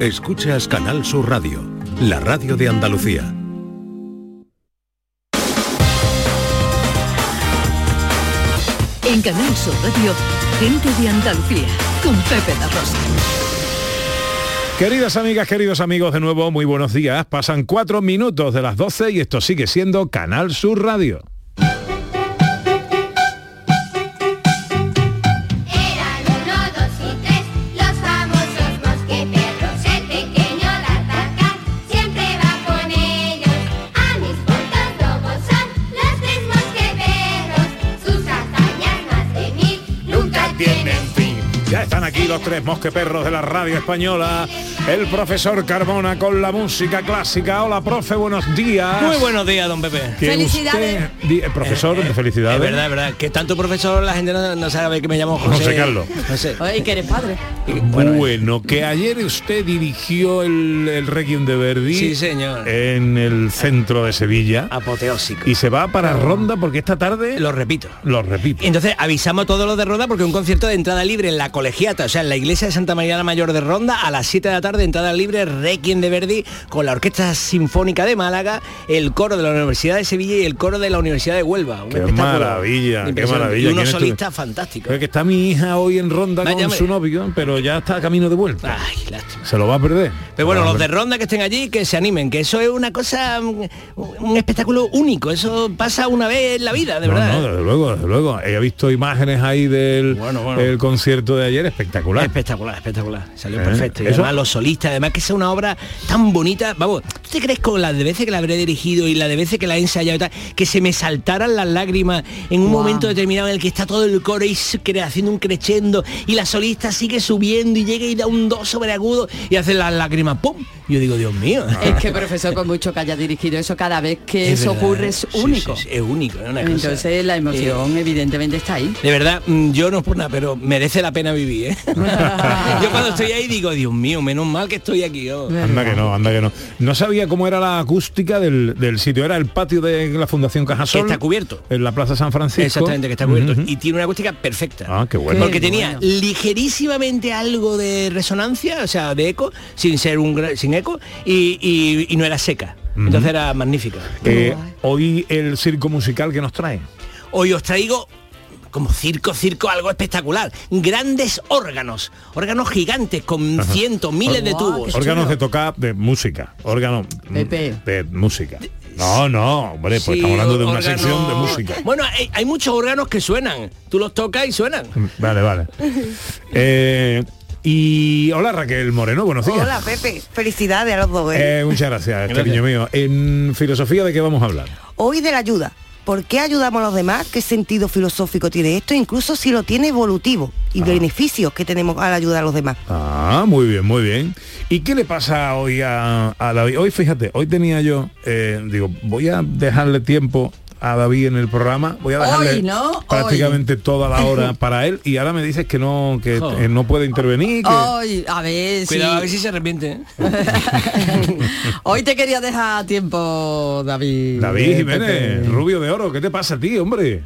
Escuchas Canal Sur Radio, la radio de Andalucía. En Canal Sur Radio, gente de Andalucía, con Pepe La Rosa. Queridas amigas, queridos amigos, de nuevo, muy buenos días. Pasan cuatro minutos de las 12 y esto sigue siendo Canal Sur Radio. Los tres mosqueperros de la radio española. El profesor Carmona con la música clásica. Hola, profe, buenos días. Muy buenos días, don Pepe. Que Felicidades. usted- eh, profesor, felicidades. Es verdad, es verdad. Que tanto profesor la gente no, no sabe que me llamo José. José Carlos. José. Oye, que eres padre. Bueno, que ayer usted dirigió el, el Requiem de Verdi Sí, señor. en el centro de Sevilla Apoteósico. y se va para Ronda porque esta tarde Lo repito. lo repito. Entonces avisamos a todos los de Ronda porque un concierto de entrada libre en la colegiata, o sea, en la iglesia de Santa María la Mayor de Ronda, a las 7 de la tarde, entrada libre, Requiem de Verdi, con la Orquesta Sinfónica de Málaga, el coro de la Universidad de Sevilla y el coro de la Universidad de Huelva. Un Qué maravilla, qué maravilla. Y unos ¿Quién estuvo? solistas fantásticos. Creo que está mi hija hoy en Ronda con su novio, pero ya está a camino de vuelta. Ay, lástima. Se lo va a perder. Pero bueno, los de. Ronda que estén allí, que se animen, que eso es una cosa, un, un espectáculo único, eso pasa una vez en la vida, de No, verdad. no, desde luego, desde luego. He visto imágenes ahí del Bueno, bueno. el concierto de ayer, espectacular. Espectacular, espectacular. Salió ¿Eh? perfecto. Y Eso- además los solistas, además que es una obra tan bonita. Vamos, ¿tú te crees con las de veces que la habré dirigido y la de veces que la he ensayado y tal, que se me saltaran las lágrimas en un momento determinado en el que está todo el coro y haciendo un crescendo y la solista sigue subiendo y llega y da un do sobreagudo y hace las lágrimas, ¡pum! Yo digo, Dios mío. Es que profesor, con mucho que haya dirigido eso, cada vez que Es eso verdad, ocurre es único. sí, sí, es único. es una cosa. Entonces la emoción evidentemente está ahí. De verdad, mm, yo no es por nada, pero merece la pena vivir, ¿eh? yo cuando estoy ahí digo, Dios mío, menos mal que estoy aquí. oh". Anda que no, anda que no. No sabía cómo era la acústica del, del sitio. Era el patio de la Fundación Cajasol. Que está cubierto. En la Plaza San Francisco. Exactamente, que está cubierto. Y tiene una acústica perfecta. Ah, qué bueno. Porque tenía bueno. ligerísimamente algo de resonancia, o sea, de eco, sin ser un gra- sin eco, y, y- y no era seca. Entonces era magnífica. Eh, hoy el circo musical que nos trae. Hoy os traigo como circo, circo, algo espectacular. Grandes órganos, órganos gigantes con cientos, miles de tubos. Órganos de tocar de música. Órganos Pepe. de música. No, no, hombre, pues Sí, estamos hablando de una sección de música. Bueno, hay, hay muchos órganos que suenan. Tú los tocas y suenan. Vale, vale. Eh, y hola Raquel Moreno, buenos días. Hola Pepe, felicidades a los dos. ¿eh? Eh, muchas gracias, Gracias. cariño mío. En filosofía de qué vamos a hablar. Hoy de la ayuda. ¿Por qué ayudamos a los demás? ¿Qué sentido filosófico tiene esto? Incluso si lo tiene evolutivo y beneficios que tenemos al ayudar a los demás. Ah, muy bien, muy bien. ¿Y qué le pasa hoy a, a David? Hoy, fíjate, hoy tenía yo, eh, digo, voy a dejarle tiempo a David en el programa, voy a dejarle Hoy, ¿no? prácticamente toda la hora para él y ahora me dices que no, que eh, no puede intervenir. Que... Hoy, a ver si... Cuidado, a ver si se arrepiente. ¿eh? Hoy te quería dejar tiempo, David. David Jiménez, rubio de oro, ¿qué te pasa a ti, hombre?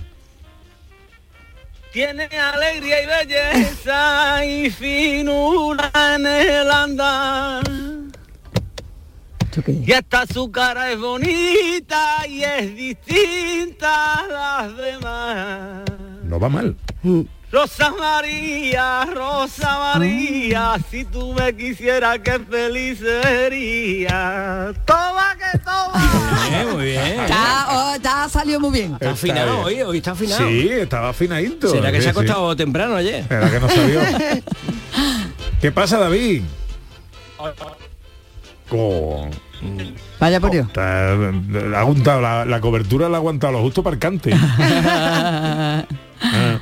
Tiene alegría y belleza y finura en el andar. ¿Esto qué? Y hasta su cara es bonita y es distinta a las demás. No va mal. Rosa María, Rosa María, si tú me quisieras, qué feliz sería. Toma que toma. Bien, muy bien. Está, oh, está salido muy bien. Está afinado hoy, hoy está afinado. Sí, estaba afinadito. ¿Será que Sí, se ha sí. acostado temprano ayer? Era que no salió. ¿Qué pasa, David? Vaya por Dios. ha aguantado, la, la cobertura la ha aguantado lo justo para el cante. Ah.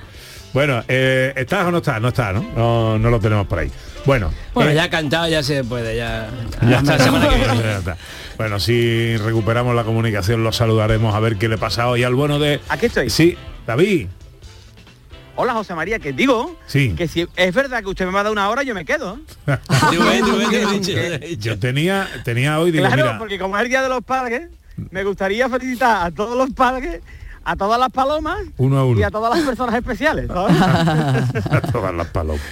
Bueno, eh, ¿estás o no estás? No está, ¿no? ¿no? no lo tenemos por ahí. Bueno, Bueno, eh, ya ha cantado, ya se puede, ya. ya hasta está. la semana que viene. Ya está. Bueno, si recuperamos la comunicación, lo saludaremos a ver qué le pasa hoy al bueno de... Aquí estoy. Sí, David. Hola José María, que digo Sí. que si es verdad que usted me va a dar una hora, yo me quedo. Yo tenía, tenía hoy, digo, Claro, mira, porque como es el día de los padres, me gustaría felicitar a todos los padres a todas las palomas Uno a uno. y a todas las personas especiales. ¿sabes? A todas las palomas.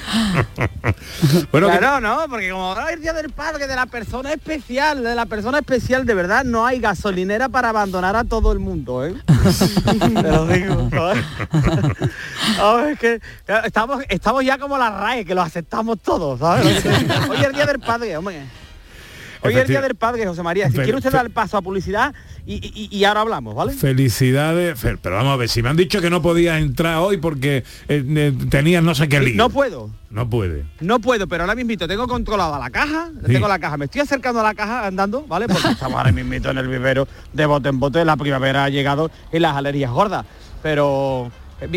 bueno, que- no, porque como ahora es el día del padre, de la persona especial, de la persona especial, de verdad no hay gasolinera para abandonar a todo el mundo, ¿eh? Te lo digo. ¿sabes? Es que claro, estamos, estamos ya como la RAE, que lo aceptamos todos, ¿sabes? Hoy es el día del padre, hombre. Hoy es el día del padre, José María. Si Fe- quiere usted dar paso a publicidad y, y- y ahora hablamos, ¿vale? Felicidades, Fe- pero vamos a ver, si me han dicho que no podías entrar hoy porque eh, eh, tenías no sé qué lío. No puedo. No puede. No puedo, pero ahora mismo tengo controlada la caja, Sí. tengo la caja, me estoy acercando a la caja andando, ¿vale? Porque estamos ahora mismo en el vivero de bote en bote, la primavera ha llegado y las alergias gordas. Pero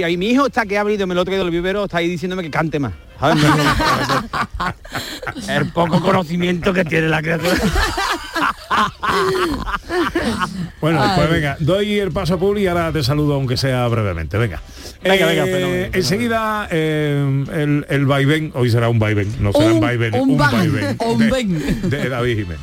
y mi hijo está que ha abrido, me lo he traído del vivero, está ahí diciéndome que cante más. ¿sabes? el poco conocimiento que tiene la criatura. Bueno, Ay. pues venga, doy el paso a Publi y ahora te saludo aunque sea brevemente. Venga. Venga, venga, Eh, fenómeno, fenómeno. Enseguida eh, el, el vaivén, hoy será un vaivén, no será un, Un- vaivén, un van, vaivén un de- de David Jiménez.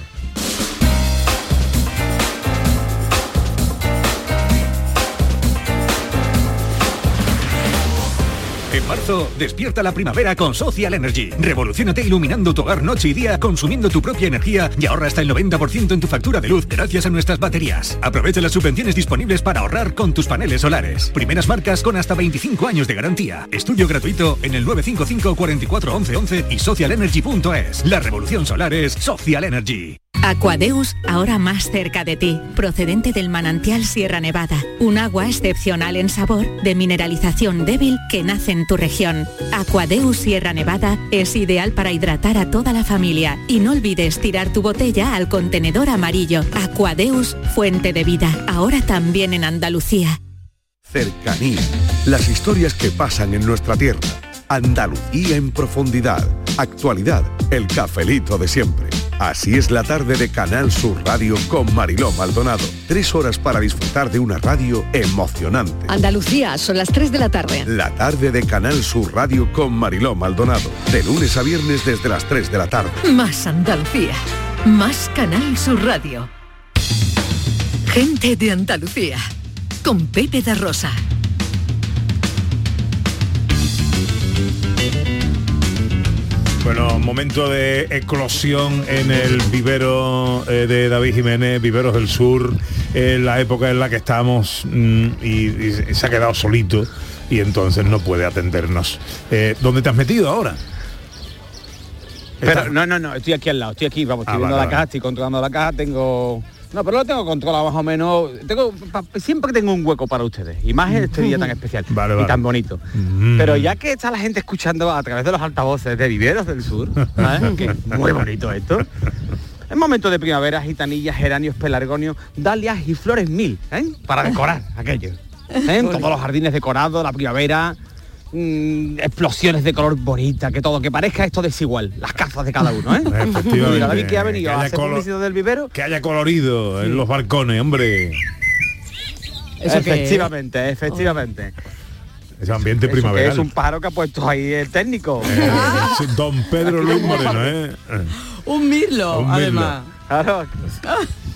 Marzo, despierta la primavera con Social Energy. Revolucionate iluminando tu hogar noche y día, consumiendo tu propia energía y ahorra hasta el 90% en tu factura de luz gracias a nuestras baterías. Aprovecha las subvenciones disponibles para ahorrar con tus paneles solares. Primeras marcas con hasta 25 años de garantía. Estudio gratuito en el 955 44 11 11 y socialenergy.es. La revolución solar es Social Energy. Aquadeus, ahora más cerca de ti, procedente del manantial Sierra Nevada, un agua excepcional en sabor, de mineralización débil que nace en tu región. Aquadeus Sierra Nevada es ideal para hidratar a toda la familia y no olvides tirar tu botella al contenedor amarillo. Aquadeus, fuente de vida, ahora también en Andalucía. Cercanía. Las historias que pasan en nuestra tierra. Andalucía en profundidad. Actualidad. El cafelito de siempre. Así es la tarde de Canal Sur Radio con Mariló Maldonado. Tres horas para disfrutar de una radio emocionante. Andalucía, son las 3 de la tarde. La tarde de Canal Sur Radio con Mariló Maldonado. De lunes a viernes desde las 3 de la tarde. Más Andalucía, más Canal Sur Radio. Gente de Andalucía, con Pepe da Rosa. Bueno, momento de eclosión en el vivero eh, de David Jiménez, Viveros del Sur, en la época en la que estamos mm, y, y se ha quedado solito y entonces no puede atendernos. Eh, ¿Dónde te has metido ahora? Pero no, no, no, estoy aquí al lado, estoy aquí, vamos, estoy Ah, viendo vale, la caja, vale. estoy controlando la caja, tengo. No, pero lo tengo controlado más o menos. Tengo, pa- siempre tengo un hueco para ustedes. Y más este día tan especial Vale, y vale. tan bonito. Mm. Pero ya que está la gente escuchando a través de los altavoces de Viveros del Sur, ¿sabes? que es muy bonito esto. Es momento de primavera, gitanillas, geranios, pelargonios, dalias y flores mil, ¿eh? Para decorar aquello. ¿eh? Todos los jardines decorados, la primavera, mm, explosiones de color bonita, que todo, que parezca esto desigual, las cazas de cada uno, ¿eh? Efectivamente, Mira, David que ha venido que a haya hacer publicidad del vivero. Que haya colorido en los balcones, hombre. ¿Eso qué es? efectivamente, efectivamente. Ese ambiente Eso que primaveral. es un pájaro que ha puesto ahí el técnico. Eh, Don Pedro Luis Moreno, ¿eh? Un mirlo, Un mirlo. además. Claro.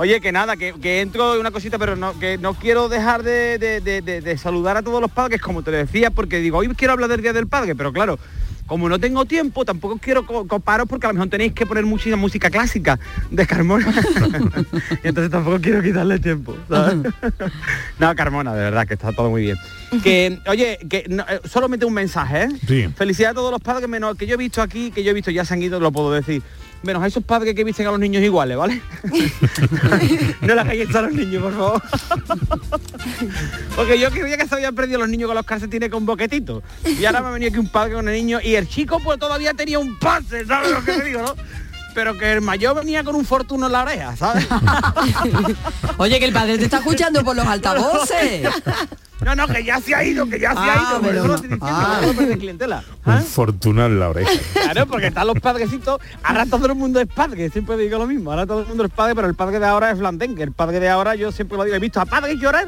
Oye, que nada, que, que entro en una cosita, pero no, que no quiero dejar de, de- de- de- de saludar a todos los padres, como te decía, porque digo, hoy quiero hablar del Día del Padre, pero claro, como no tengo tiempo, tampoco quiero co- comparos porque a lo mejor tenéis que poner mucha música clásica de Carmona. y entonces tampoco quiero quitarle tiempo. ¿sabes? no, Carmona, de verdad, que está todo muy bien. Que, oye, que no, eh, solamente un mensaje, ¿eh? Sí. Felicidades a todos los padres menos que yo he visto aquí, que yo he visto ya se han ido, lo puedo decir. Menos a esos padres que visten a los niños iguales, ¿vale? no les hagáis a los niños, por favor. Porque yo creía que se habían perdido los niños con los calcetines con boquetitos. Y ahora me ha venido aquí un padre con el niño y el chico pues todavía tenía un pase, ¿sabes lo que te digo, no? Pero que el mayor venía con un fortuno en la oreja, ¿sabes? Oye, que el padre te está escuchando por los altavoces. No, no, que ya se ha ido, que ya se Ah, ha ido. Por pero eso lo no. estoy diciendo, Ah. no perder clientela. ¿ah? Un fortuna en la oreja. Claro, porque están los padrecitos, ahora todo el mundo es padre, siempre digo lo mismo, ahora todo el mundo es padre, pero el padre de ahora es Flandén, que el padre de ahora yo siempre lo digo, he visto a padres llorar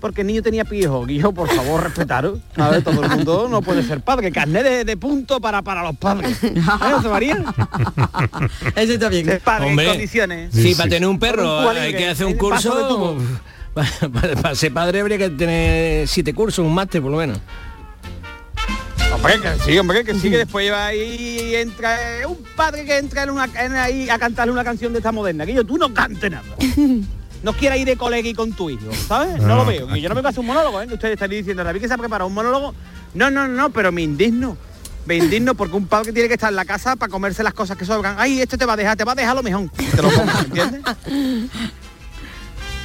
porque el niño tenía pijo, y yo por favor respetaros, a ver, todo el mundo no puede ser padre, carnet de, de punto para, para los padres. ¿Eh, José María? Ese está bien. Padre Hombre. en condiciones. Sí, Sí, para tener un perro un hay que- que hacer un curso tubo. Para, ser padre habría que tener siete cursos, un máster por lo menos. Hombre, que sí, hombre, que sí, que después lleva ahí entra eh, un padre que entra en una, en ahí a cantarle una canción de esta moderna. Que yo, tú no cantes nada. No quieras ir de colegui con tu hijo, ¿sabes? No, No, lo veo. Yo no me paso un monólogo, ¿eh? Que ustedes están diciendo, David que se ha preparado un monólogo. No, no, no, pero me indigno. Me indigno porque un padre tiene que estar en la casa para comerse las cosas que sobran. Ay, esto te va a dejar, te va a dejar lo mejor. Te lo comes, ¿entiendes?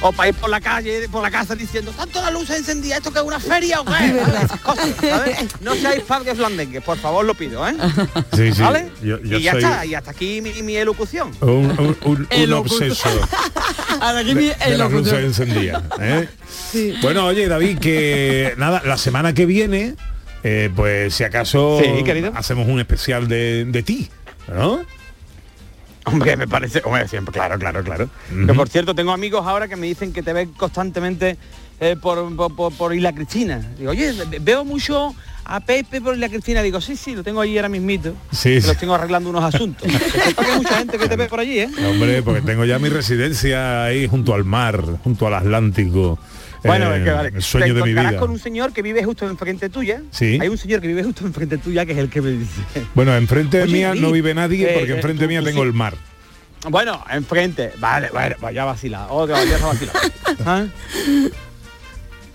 O para ir por la calle, por la casa diciendo, ¿están todas las luces encendidas? ¿Esto que es una feria o qué? Esas cosas, ¿sabes? No seáis padres blandengues, por favor, lo pido, ¿eh? Sí, sí. ¿Vale? Yo, yo y ya soy está, y hasta aquí mi, mi elocución. un, un- un- un obseso aquí de locutor. encendidas. ¿eh? Bueno, oye, David, que nada, la semana que viene, eh, pues si acaso Sí, hacemos un especial de, de ti, ¿no? Hombre, me parece, hombre, siempre, claro, claro, claro. Que por cierto, tengo amigos ahora que me dicen que te ven constantemente eh, por, por, por, por Isla Cristina. Digo, oye, ve- veo mucho a Pepe por Isla Cristina. Digo, sí, sí, lo tengo allí ahora mismito. Sí, sí. los tengo arreglando unos asuntos. Hay mucha gente que te ve por allí, ¿eh? Hombre, porque tengo ya mi residencia ahí junto al mar, junto al Atlántico. Bueno, eh, es que vale. el sueño te de mi vida. con un señor que vive justo enfrente tuya. Sí. Hay un señor que vive justo enfrente tuya que es el que me dice. Bueno, enfrente de mía no vive nadie eh, porque eh, enfrente tú- mía tú tengo sí. el mar. Bueno, enfrente. Vale, vale, vaya vacila. Otra, ya se vacila. ¿Ah?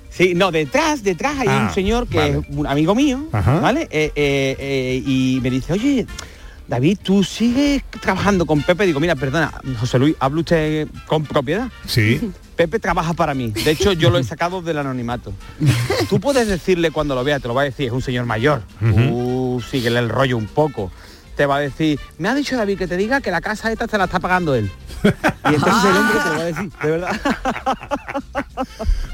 Sí, no, detrás, detrás hay Ah, un señor que vale. es un amigo mío, Ajá. ¿vale? Eh, y me dice, oye, David, ¿tú sigues trabajando con Pepe? Digo, mira, perdona, José Luis, ¿habla usted con propiedad? Sí. Pepe trabaja para mí. De hecho, yo lo he sacado del anonimato. Tú puedes decirle cuando lo vea, te lo va a decir, es un señor mayor. Tú síguele el rollo un poco. Te va a decir, me ha dicho David que te diga que la casa esta se la está pagando él. Y entonces el hombre te lo va a decir, de verdad.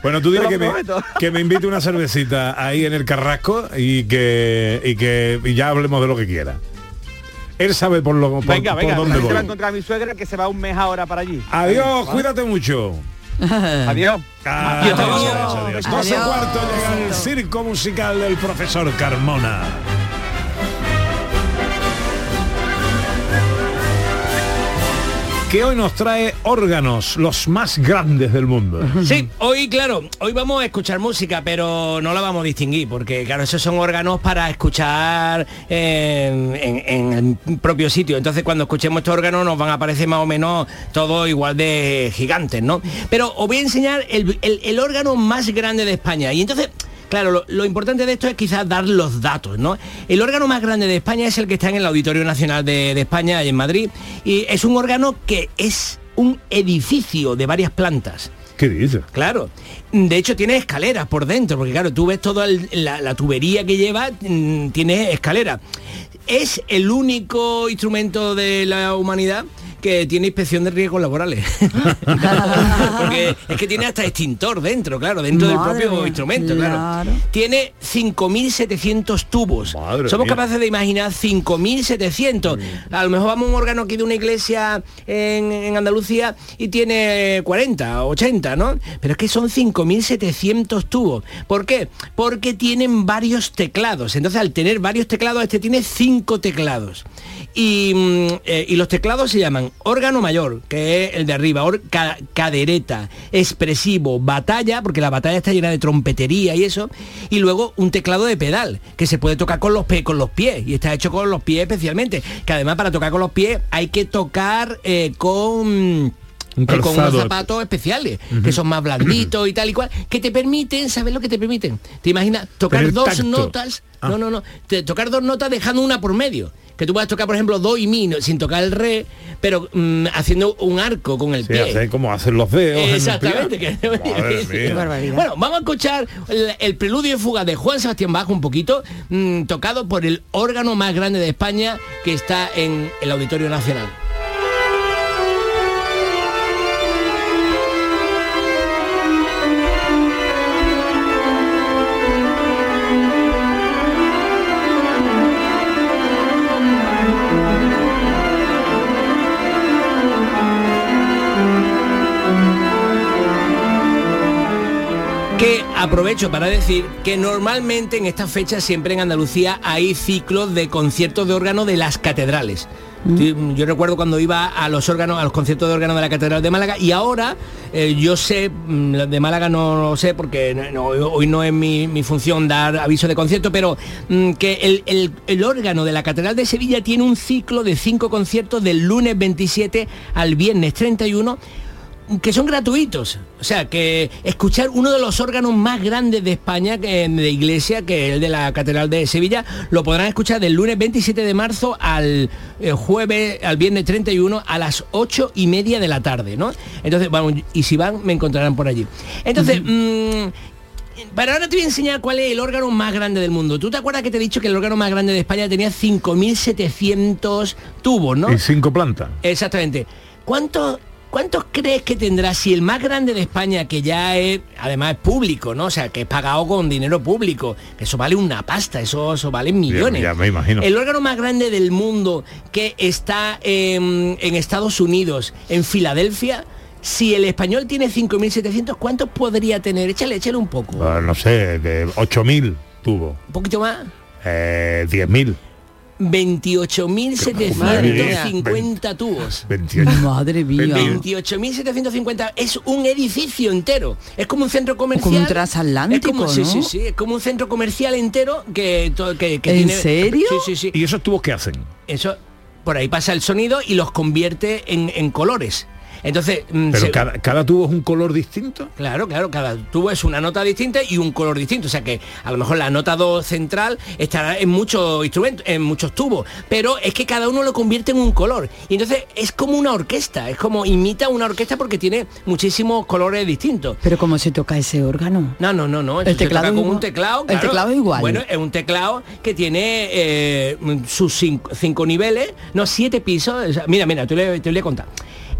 Bueno, tú Te dile que me, prometo. que me invite una cervecita ahí en el Carrasco y que, y que y ya hablemos de lo que quiera. Él sabe por, lo, por, venga, por venga, dónde va a voy. encontrar a mi suegra que se va un mes ahora para allí. Adiós, ¿Vale? cuídate mucho. Adiós. Adiós, Adiós. cuarto llega el circo musical del profesor Carmona. Que hoy nos trae órganos, los más grandes del mundo. Sí, hoy, claro, hoy vamos a escuchar música, pero no la vamos a distinguir, porque, claro, esos son órganos para escuchar en, en- en el propio sitio. Entonces, cuando escuchemos estos órganos, nos van a parecer más o menos todos igual de gigantes, ¿no? Pero os voy a enseñar el- el órgano más grande de España. Y entonces... Claro, lo, lo importante de esto es quizás dar los datos, ¿no? El órgano más grande de España es el que está en el Auditorio Nacional de, de España, en Madrid, y es un órgano que es un edificio de varias plantas. ¿Qué dices? Claro. De hecho tiene escaleras por dentro, porque claro, tú ves toda el- la, la tubería que lleva, mm, tiene escalera. Es el único instrumento de la humanidad que tiene inspección de riesgos laborales. porque es que tiene hasta extintor dentro, claro, dentro Madre del propio mía, instrumento, claro. claro. Tiene 5.700 tubos. Madre Somos mía. capaces de imaginar 5.700. A lo mejor vamos a un órgano aquí de una iglesia en, en Andalucía y tiene 40, 80, ¿no? Pero es que son 5.700 tubos. ¿Por qué? Porque tienen varios teclados. Entonces, al tener varios teclados, este tiene cinco teclados. Y, mm, eh, y los teclados se llaman órgano mayor, que es el de arriba, ca- cadereta, expresivo, batalla, porque la batalla está llena de trompetería y eso, y luego un teclado de pedal, que se puede tocar con los, con los pies, y está hecho con los pies especialmente, que además para tocar con los pies hay que tocar eh, con... Un eh, con unos zapatos especiales, que son más blanditos y tal y cual, que te permiten, ¿sabes lo que te permiten? ¿Te imaginas tocar dos tacto. notas? Ah. No, no, no. Te- tocar dos notas dejando una por medio. Que tú puedas tocar, por ejemplo, do y mi no- sin tocar el re, pero mm, haciendo un arco con el Sí, pie. hace como hacen los dedos. Exactamente. que-. Bueno, vamos a escuchar el, el preludio y fuga de Juan Sebastián Bach un poquito, mm, tocado por el órgano más grande de España que está en el Auditorio Nacional. Aprovecho para decir que normalmente en estas fechas siempre en Andalucía hay ciclos de conciertos de órgano de las catedrales. Sí, Yo recuerdo cuando iba a los órganos, a los conciertos de órgano de la Catedral de Málaga y ahora eh, yo sé, mm, de Málaga no lo sé porque no, hoy no es mi, mi función dar aviso de concierto, pero mm, que el, el- el órgano de la Catedral de Sevilla tiene un ciclo de cinco conciertos del lunes 27 al viernes 31 que son gratuitos. O sea, que escuchar uno de los órganos más grandes de España, que, de iglesia, que es el de la Catedral de Sevilla, lo podrán escuchar del lunes 27 de marzo al eh, jueves, al viernes 31 a las 8 y media de la tarde, ¿no? Entonces, vamos, y si van, me encontrarán por allí. Entonces, mm, pero ahora te voy a enseñar cuál es el órgano más grande del mundo. ¿Tú te acuerdas que te he dicho que el órgano más grande de España tenía 5.700 tubos, ¿no? Y cinco plantas. Exactamente. ¿Cuántos ¿Cuántos crees que tendrá si el más grande de España, que ya es, además es público, ¿no? O sea, que es pagado con dinero público, que eso vale una pasta, eso, eso vale millones. ya me imagino. El órgano más grande del mundo que está en, en Estados Unidos, en Filadelfia, si el español tiene 5.700, ¿cuántos podría tener? Échale, échale un poco. Ah, no sé, de 8.000 tuvo. Un poquito más. Eh, 10.000. 28.750 tubos. 28. Madre mía. 28.750 es un edificio entero. Es como un centro comercial. Como un transatlántico, Es como, sí, ¿no? sí, sí. Es como un centro comercial entero que, que, que ¿En tiene. serio? Sí, sí, sí. ¿Y esos tubos qué hacen? Eso, por ahí pasa el sonido y los convierte en, en colores. Entonces, mm, Pero se- cada, cada tubo es un color distinto. Claro, claro, cada tubo es una nota distinta y un color distinto. O sea que a lo mejor la nota 2 central estará en muchos instrumentos, en muchos tubos, pero es que cada uno lo convierte en un color. Y entonces es como una orquesta, es como imita una orquesta porque tiene muchísimos colores distintos. Pero ¿cómo se toca ese órgano? No, no, no, no. El teclado con un teclado. El teclado es igual. Bueno, es un teclado que tiene eh, sus cinco, cinco niveles, no, siete pisos. O sea, mira, mira, te lo, voy te lo voy a contar.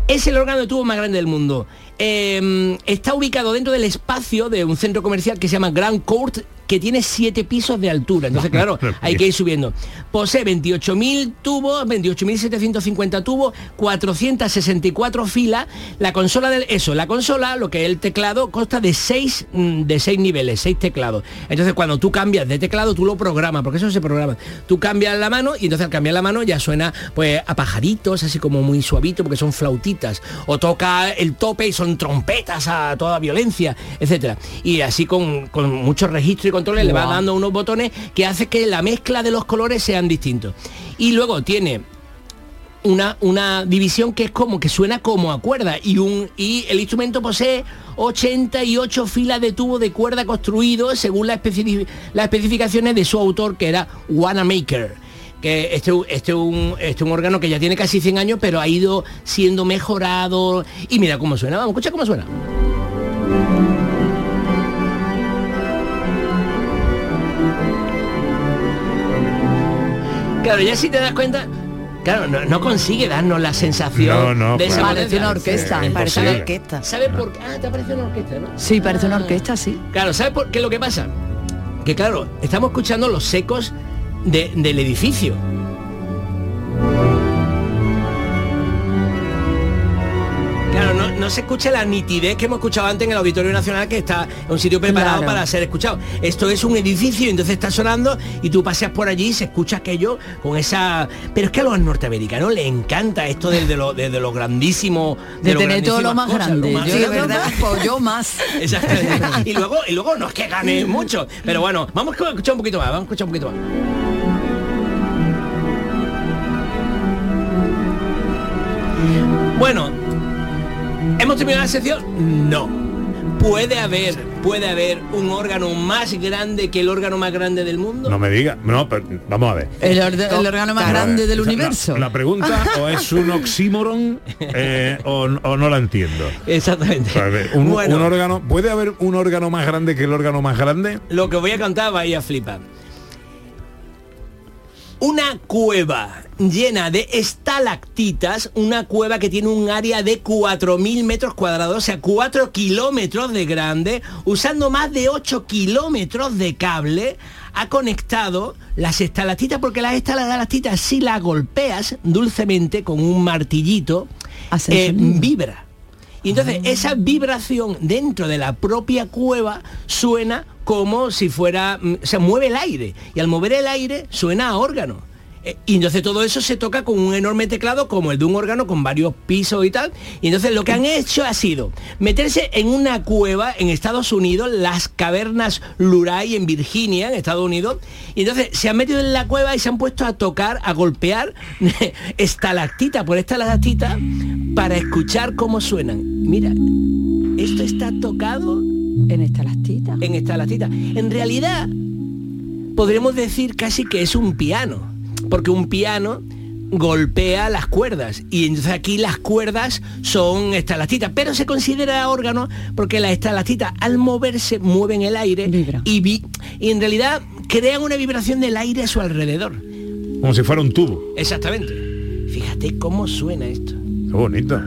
Es el órgano de tubo más grande del mundo. Eh, está ubicado dentro del espacio de un centro comercial que se llama Grand Court, que tiene siete pisos de altura. Entonces, claro, hay que ir subiendo. Posee 28.000 tubos, 28.750 tubos, 464 filas. La consola del eso, la consola, lo que es el teclado, consta de seis, mm, de seis niveles, seis teclados. Entonces, cuando tú cambias de teclado, tú lo programas, porque eso se programa. Tú cambias la mano y entonces al cambiar la mano ya suena pues a pajaritos, así como muy suavito, porque son flautitas. O toca el tope y son trompetas a toda violencia, etcétera. Y así con, con muchos registros y controles le va dando unos botones que hace que la mezcla de los colores sean distintos. Y luego tiene una, una división que es como que suena como a cuerda y un y el instrumento posee 88 filas de tubo de cuerda construidos según la especifi- las especificaciones de su autor que era Wanamaker que este, este, es un, este es un órgano que ya tiene casi 100 años pero ha ido siendo mejorado y mira cómo suena vamos escucha cómo suena Claro, ya si te das cuenta, claro, no, no consigue darnos la sensación No, no, de esa claro. Parece una orquesta. Sí, Parece una orquesta. ¿Sabes por qué? Ah, te parece una orquesta, ¿no? Sí, parece una orquesta, sí. Claro, ¿sabes por qué es lo que pasa? Que claro, estamos escuchando los ecos de- del edificio. Claro, no, no se escucha la nitidez que hemos escuchado antes en el Auditorio Nacional, que está un sitio preparado Claro. para ser escuchado. Esto es un edificio, entonces está sonando y tú paseas por allí y se escucha aquello con esa... Pero es que a los norteamericanos les encanta esto desde lo, desde lo grandísimo... De tener todo lo más cosas, grande. lo más- Yo, Sí, yo- ¿verdad? pues yo más. Y luego, y luego no es que gane mucho. Pero bueno, vamos a escuchar un poquito más, vamos a escuchar un poquito más. Bueno, ¿hemos terminado la sección? No. Puede haber, puede haber un órgano más grande que el órgano más grande del mundo. No me diga. No, pero vamos a ver. El, órgano más grande del O sea, universo. La, la pregunta o es un oxímoron eh, o, o no la entiendo. Exactamente. Ver, un, Bueno. un órgano, ¿puede haber un órgano más grande que el órgano más grande? Lo que voy a contar va a ir a flipar. Una cueva llena de estalactitas, una cueva que tiene un área de 4.000 metros cuadrados, o sea, 4 kilómetros de grande, usando más de 8 kilómetros de cable, ha conectado las estalactitas, porque las estalactitas si las golpeas dulcemente con un martillito, eh, vibra. Y entonces esa vibración dentro de la propia cueva suena como si fuera, mm, se mueve el aire. Y al mover el aire suena a órgano. Eh, Y entonces todo eso se toca con un enorme teclado como el de un órgano con varios pisos y tal. Y entonces lo que han hecho ha sido meterse en una cueva en Estados Unidos, las cavernas Luray en Virginia, en Estados Unidos. Y entonces se han metido en la cueva y se han puesto a tocar, a golpear estalactita por estalactita para escuchar cómo suenan. Mira, esto está tocado en estalactita. En estalactita. En realidad, podríamos decir casi que es un piano, porque un piano golpea las cuerdas y entonces aquí las cuerdas son estalactitas, pero se considera órgano porque las estalactitas al moverse mueven el aire y, vi- y en realidad crean una vibración del aire a su alrededor. Como si fuera un tubo. Exactamente. Fíjate cómo suena esto. Qué bonito.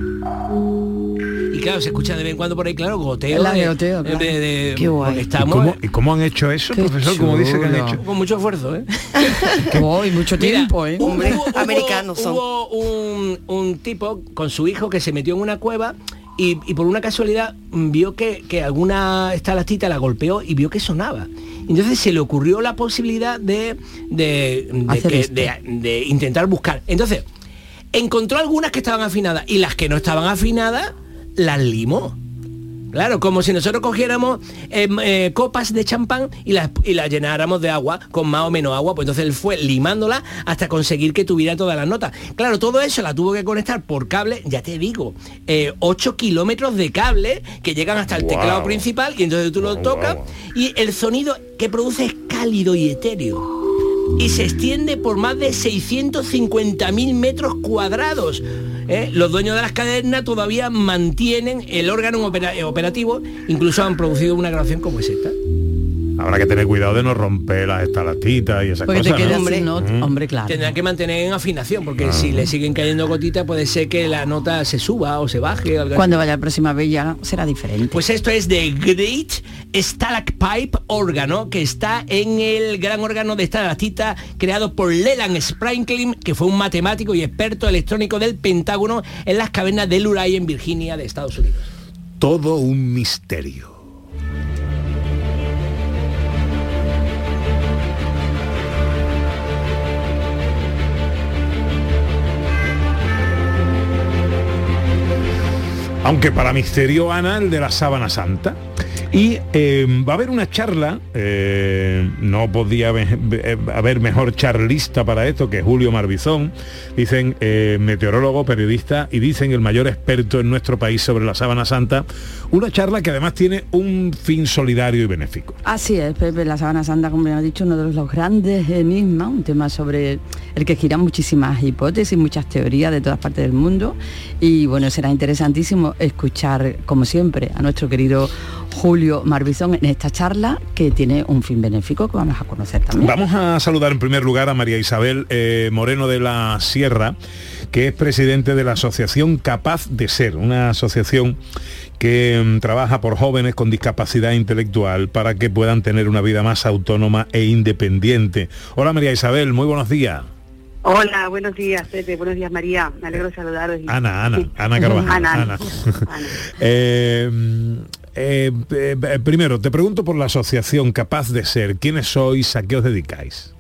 Y claro, se escucha de vez en cuando por ahí, claro, goteo. El de- goteo, claro. de- de- Qué guay. ¿Y Estamos cómo, y cómo han hecho eso, Qué profesor? ¿Cómo dice que han hecho? con mucho esfuerzo, ¿eh? Voy, mucho Mira, tiempo, ¿eh? Hombre, hubo- americanos son. Hubo un, un tipo con su hijo que se metió en una cueva y, y por una casualidad vio que, que alguna estalactita la golpeó y vio que sonaba. Entonces se le ocurrió la posibilidad de, de, de Hacer que- esto. de- de intentar buscar. Entonces, encontró algunas que estaban afinadas y las que no estaban afinadas las limó. Claro, como si nosotros cogiéramos eh, eh, copas de champán y las, y las llenáramos de agua, con más o menos agua, pues entonces él fue limándola hasta conseguir que tuviera todas las notas. Claro, todo eso la tuvo que conectar por cable, ya te digo, 8 kilómetros de cable que llegan hasta el teclado principal y entonces tú lo tocas y el sonido que produce es cálido y etéreo y se extiende por más de 650.000 metros cuadrados. ¿eh? Los dueños de las cadenas todavía mantienen el órgano opera- operativo, incluso han producido una grabación como es esta. Habrá que tener cuidado de no romper las estalactitas y esas Porque te cosas. quedas ¿no? sin nota. Mm. Hombre, claro. Tendrán que mantener en afinación, porque si le siguen cayendo gotitas puede ser que la nota se suba o se baje. algo. Cuando vaya la próxima vez ya será diferente. Pues esto es de Great Stalacpipe Órgano, que está en el gran órgano de estalactita creado por Leland Sprinkling, que fue un matemático y experto electrónico del Pentágono en las cavernas de Luray en Virginia de Estados Unidos. Todo un misterio. Aunque para misterio, Ana, el de la sábana santa. Y eh, va a haber una charla, eh, no podía haber, haber mejor charlista para esto que Julio Marbizón, dicen eh, meteorólogo, periodista y dicen el mayor experto en nuestro país sobre la sábana santa, una charla que además tiene un fin solidario y benéfico. Así es, Pepe, la Sábana Santa, como ya ha dicho, uno de los grandes enigmas, un tema sobre el que giran muchísimas hipótesis, muchas teorías de todas partes del mundo. Y bueno, será interesantísimo escuchar, como siempre, a nuestro querido Julio Marbizón en esta charla que tiene un fin benéfico que vamos a conocer también. Vamos a saludar en primer lugar a María Isabel eh, Moreno de la Sierra, que es presidente de la Asociación Capaz de Ser, una asociación que trabaja por jóvenes con discapacidad intelectual para que puedan tener una vida más autónoma e independiente. Hola María Isabel, muy buenos días. Hola, buenos días, Pepe. Buenos días, María. Me alegro de saludaros. y- Ana, Ana, Sí. Ana Carvajal. Ana, Ana. Ana. Eh, eh, eh, primero, te pregunto por la asociación Capaz de Ser. ¿Quiénes sois? ¿A qué os dedicáis?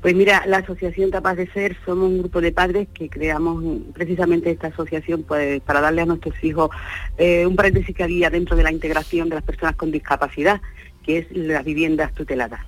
Pues mira, la Asociación Capaz de Ser somos un grupo de padres que creamos precisamente esta asociación pues, para darle a nuestros hijos eh, un paréntesis que había dentro de la integración de las personas con discapacidad, que es las viviendas tuteladas.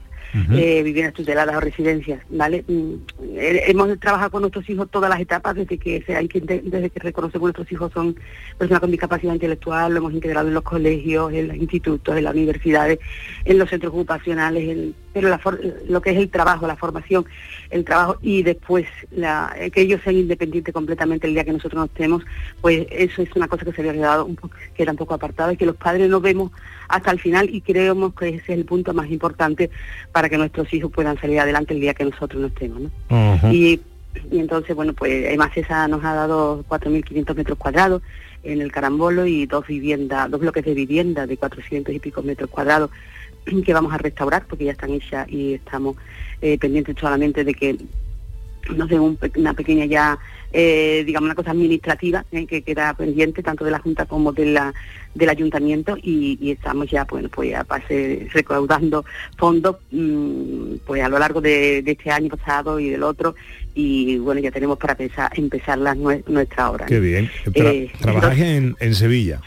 eh, viviendas tuteladas o residencias, ¿vale? Mm, eh, hemos trabajado con nuestros hijos todas las etapas desde que se hay que desde que reconocemos que nuestros hijos son personas con discapacidad intelectual, lo hemos integrado en los colegios, en los institutos, en las universidades, en los centros ocupacionales, en- pero la for- lo que es el trabajo, la formación, el trabajo y después la, eh, que ellos sean independientes completamente el día que nosotros no estemos, pues eso es una cosa que se había quedado un poco, que era un poco apartada y que los padres no vemos hasta el final y creemos que ese es el punto más importante para que nuestros hijos puedan salir adelante el día que nosotros no estemos. ¿no? y, y entonces, bueno, pues además esa nos ha dado 4.500 metros cuadrados en el Carambolo y dos viviendas, dos bloques de vivienda de 400 y pico metros cuadrados que vamos a restaurar porque ya están hechas y estamos eh, pendientes solamente de que nos den un una pequeña ya, eh, digamos, una cosa administrativa eh, que queda pendiente tanto de la Junta como de la, del Ayuntamiento y, y estamos ya, bueno, pues a pase recaudando fondos mm, pues a lo largo de, de este año pasado y del otro y bueno, ya tenemos para empezar, empezar las nue- nuestra obra. Qué ¿no? bien. Tra- Eh, trabajáis en, en Sevilla.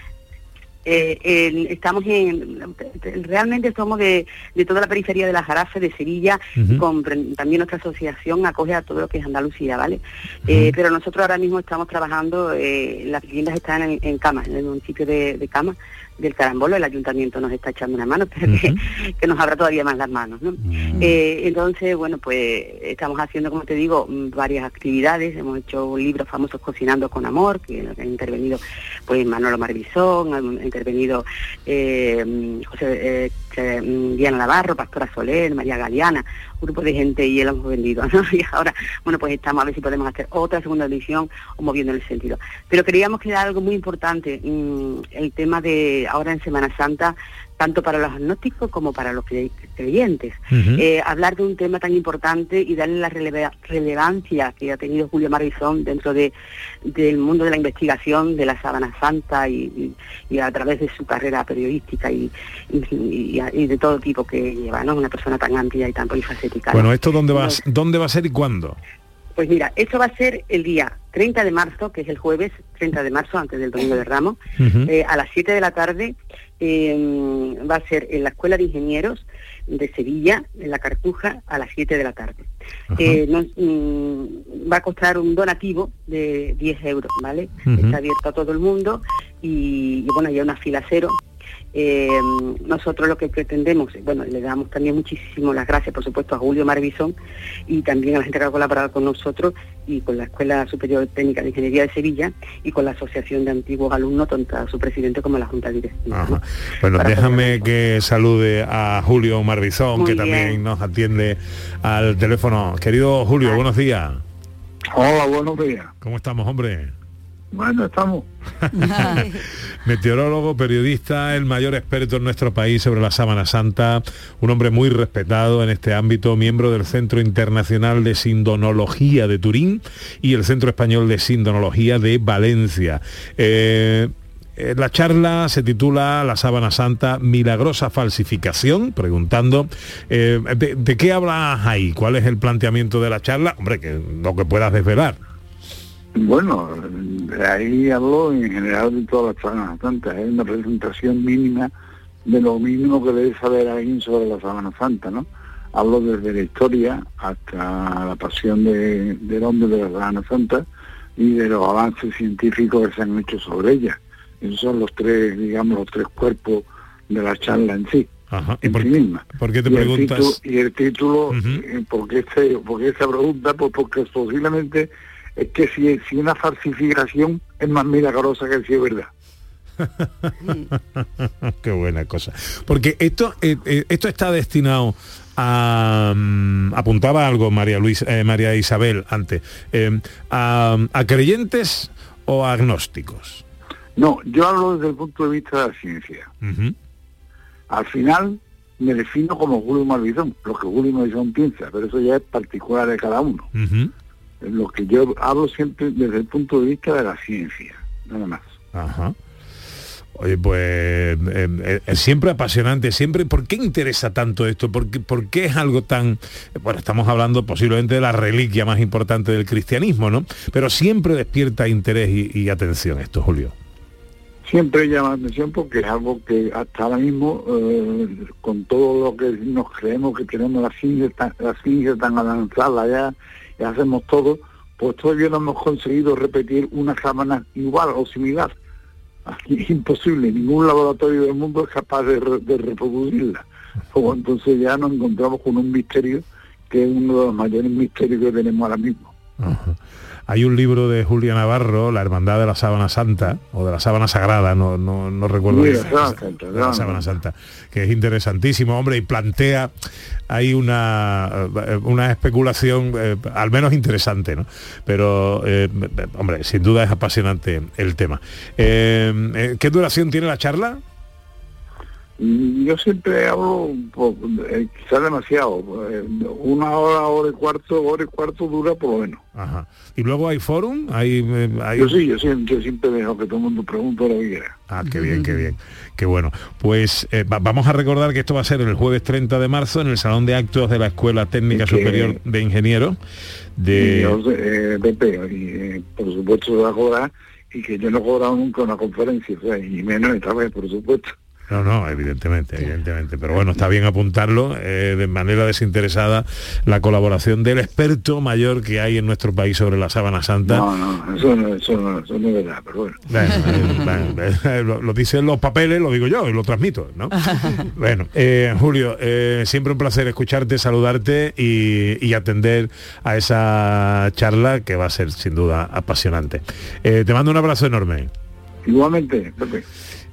Eh, estamos en, realmente somos de, de toda la periferia de la Jarafe, de Sevilla, con, también nuestra asociación acoge a todo lo que es Andalucía, ¿vale? Eh, pero nosotros ahora mismo estamos trabajando, eh, las viviendas están en, en Cama, en el municipio de, de Cama, del Carambolo, el ayuntamiento nos está echando una mano, pero que, que nos abra todavía más las manos, ¿no? Eh, entonces, bueno, pues estamos haciendo, como te digo, mm, varias actividades. Hemos hecho libros famosos Cocinando con Amor, que ha intervenido pues Manolo Marbizón, ha intervenido eh, mm, José eh, mm, Diana Navarro, Pastora Soler, María Galeana, un grupo de gente y él hemos vendido, ¿no? Y ahora, bueno, pues estamos a ver si podemos hacer otra segunda edición o moviendo en el sentido. Pero queríamos que era algo muy importante, mm, el tema de ahora en Semana Santa, tanto para los agnósticos como para los cre- creyentes. Eh, hablar de un tema tan importante y darle la releva- relevancia que ha tenido Julio Marizón dentro de, del mundo de la investigación de la Sábana Santa y, y- y a través de su carrera periodística y, de todo tipo que lleva, ¿no? Una persona tan amplia y tan polifacética. ¿no? Bueno, ¿esto dónde va, dónde va a ser y cuándo? Pues mira, eso va a ser el día 30 de marzo, que es el jueves 30 de marzo, antes del Domingo de Ramos, eh, a las 7 de la tarde eh, va a ser en la Escuela de Ingenieros de Sevilla, en la Cartuja, a las 7 de la tarde. Eh, mm, va a costar un donativo de 10 euros, ¿vale? Está abierto a todo el mundo y, y bueno, hay una fila cero. Eh, nosotros lo que pretendemos, bueno, le damos también muchísimo las gracias, por supuesto, a Julio Marvisón y también a la gente que ha colaborado con nosotros y con la Escuela Superior Técnica de Ingeniería de Sevilla y con la Asociación de Antiguos Alumnos, tanto a su presidente como a la Junta Directiva. Ajá. Bueno, Para déjame que salude a Julio Marbizón, Muy que también nos atiende al teléfono. Querido Julio, buenos días. Hola, buenos días. ¿Cómo estamos, hombre? Bueno, estamos. Meteorólogo, periodista, el mayor experto en nuestro país sobre la Sábana Santa, un hombre muy respetado en este ámbito, miembro del Centro Internacional de Sindonología de Turín y el Centro Español de Sindonología de Valencia. Eh, eh, la charla se titula La sábana santa, milagrosa falsificación, preguntando eh, de, de qué hablas ahí? ¿Cuál es el planteamiento de la charla? Hombre, que lo que puedas desvelar. Bueno, ahí hablo en general de todas las sábanas santas. Es una presentación mínima de lo mínimo que debe saber alguien sobre la sábana santa, ¿no? Hablo desde la historia hasta la pasión de- del hombre de la sábana santa y de los avances científicos que se han hecho sobre ella. Esos son los tres, digamos, los tres cuerpos de la charla en sí. Ajá. ¿Y en por, sí misma. por qué te y preguntas? El título, y el título, eh, ¿por, qué se- por qué pregunta? Pues porque posiblemente es que si, si una falsificación es más milagrosa que si es verdad. Qué buena cosa. Porque esto, eh, eh, esto está destinado a mm, apuntaba algo María Luis, eh, María Isabel antes, eh, a, a creyentes o a agnósticos. No, yo hablo desde el punto de vista de la ciencia. Al final me defino como Julio Malvizón, lo que Julio Malvizón piensa, pero eso ya es particular de cada uno. Lo que yo hablo siempre desde el punto de vista de la ciencia, nada más. Ajá. Oye, pues eh, eh, es siempre apasionante, siempre. ¿Por qué interesa tanto esto? ¿Por qué, por qué es algo tan... Bueno, estamos hablando posiblemente de la reliquia más importante del cristianismo, ¿no? Pero siempre despierta interés y, y atención esto, Julio. Siempre llama la atención porque es algo que hasta ahora mismo, eh, con todo lo que nos creemos que tenemos la ciencia, tan- la ciencia tan avanzada ya, hacemos todo, pues todavía no hemos conseguido repetir una sábana igual o similar. Es imposible, ningún laboratorio del mundo es capaz de, re- de reproducirla. O entonces ya nos encontramos con un misterio que es uno de los mayores misterios que tenemos ahora mismo. Hay un libro de Julia Navarro, La Hermandad de la Sábana Santa, o de la Sábana Sagrada, no, no, no recuerdo bien, la Sábana Santa, de la Sábana Santa, que es interesantísimo, hombre, y plantea hay una, eh, una especulación eh, al menos interesante, ¿no? Pero, eh, hombre, sin duda es apasionante el tema. Eh, ¿Qué duración tiene la charla? Y yo siempre hablo eh, quizás demasiado, eh, una hora, hora y cuarto, hora y cuarto dura por lo menos. Ajá. Y luego hay forum, hay, eh, hay- Yo sí, yo siempre, yo siempre dejo que todo el mundo pregunte lo que quiera. Ah, qué bien, qué bien. Qué bueno. Pues eh, va- vamos a recordar que esto va a ser el jueves 30 de marzo en el Salón de Actos de la Escuela Técnica que- Superior de Ingenieros Y de... yo, eh, Pepe, y por supuesto se va a cobrar y que yo no he cobrado nunca una conferencia, o sea, y menos esta vez, por supuesto. No, no, evidentemente, evidentemente. Pero bueno, está bien apuntarlo eh, de manera desinteresada la colaboración del experto mayor que hay en nuestro país sobre la sábana santa. No, no, eso no, eso no, eso no es verdad, pero bueno. Bueno, eh, bueno, eh, lo, lo dicen los papeles, lo digo yo y lo transmito, ¿no? Bueno, eh, Julio, siempre un placer escucharte, saludarte y, y atender a esa charla que va a ser sin duda apasionante. Te mando un abrazo enorme. Igualmente, Pepe.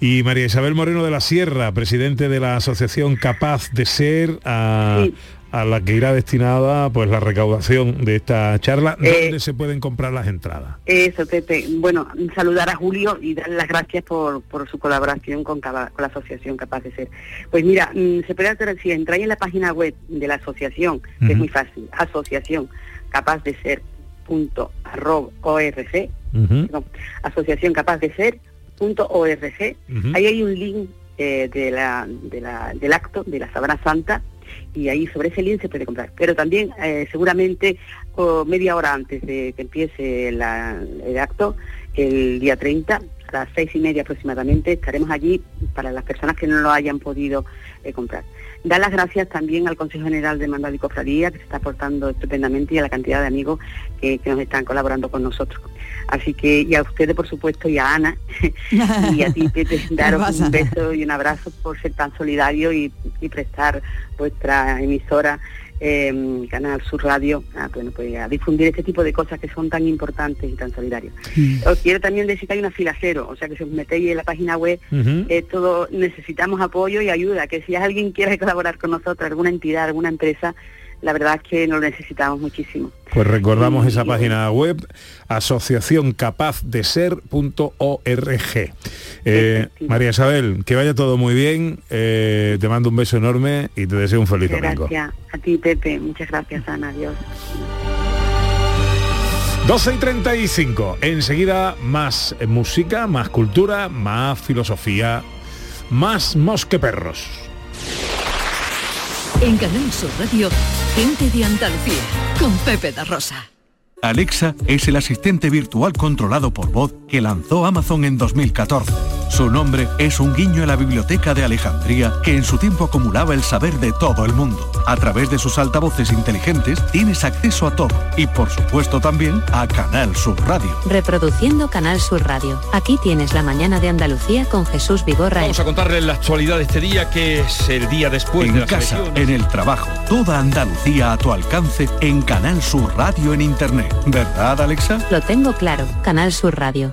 Y María Isabel Moreno de la Sierra, presidente de la asociación Capaz de Ser, a, a la que irá destinada pues la recaudación de esta charla. Eh, ¿Dónde se pueden comprar las entradas? Eso, Pepe. Bueno, saludar a Julio y darle las gracias por, por su colaboración con, la asociación Capaz de Ser. Pues mira, mm, se puede hacer, si entráis en la página web de la asociación, que es muy fácil, asociación capaz de ser punto arroba org, asociación capaz de ser org, ahí hay un link eh, de la, de la- del acto de la Sabana Santa y ahí sobre ese link se puede comprar. Pero también eh, seguramente media hora antes de que empiece la- el acto, el día 30, a las seis y media aproximadamente, estaremos allí para las personas que no lo hayan podido eh, comprar. Dar las gracias también al Consejo General de Mandal y Cofradía, que se está aportando estupendamente, y a la cantidad de amigos que, que nos están colaborando con nosotros. Así que, y a ustedes, por supuesto, y a Ana, y a ti, Pepe, daros pasa? un beso y un abrazo por ser tan solidario y, y prestar vuestra emisora eh, Canal Sur Radio a, bueno, pues, a difundir este tipo de cosas que son tan importantes y tan solidarias. Os quiero también decir que hay una fila cero, o sea que si os metéis en la página web, Ujú. eh, todo necesitamos apoyo y ayuda, que si alguien quiere colaborar con nosotros, alguna entidad, alguna empresa, la verdad es que lo necesitamos muchísimo. Pues recordamos esa página web, asociacioncapazdeser.org. Eh, María Isabel, que vaya todo muy bien, eh, te mando un beso enorme y te deseo un feliz Muchas domingo. gracias a ti, Pepe, muchas gracias, Ana, adiós. 12 y 35. Enseguida más música, más cultura, más filosofía, más mosqueperros. En Canal Sur Radio, gente de Andalucía, con Pepe da Rosa. Alexa es el asistente virtual controlado por voz que lanzó Amazon en 2014. Su nombre es un guiño a la biblioteca de Alejandría que en su tiempo acumulaba el saber de todo el mundo. A través de sus altavoces inteligentes tienes acceso a todo y por supuesto también a Canal Sur Radio. Reproduciendo Canal Sur Radio. Aquí tienes la mañana de Andalucía con Jesús Vigorra. Vamos a contarles la actualidad de este día, que es el día después en de las casa, elecciones. en el trabajo, toda Andalucía a tu alcance en Canal Sur Radio en Internet. ¿Verdad, Alexa? Lo tengo claro. Canal Sur Radio.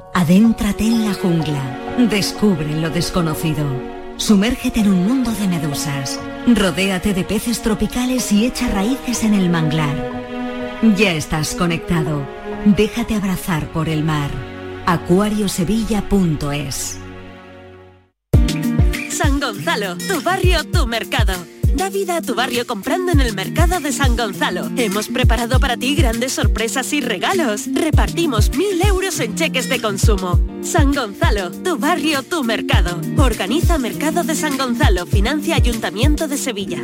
Adéntrate en la jungla. Descubre lo desconocido. Sumérgete en un mundo de medusas. Rodéate de peces tropicales y echa raíces en el manglar. Ya estás conectado. Déjate abrazar por el mar. acuariosevilla.es Sango Gonzalo, tu barrio, tu mercado. Da vida a tu barrio comprando en el mercado de San Gonzalo. Hemos preparado para ti grandes sorpresas y regalos. Repartimos mil euros en cheques de consumo. San Gonzalo, tu barrio, tu mercado. Organiza Mercado de San Gonzalo, financia Ayuntamiento de Sevilla.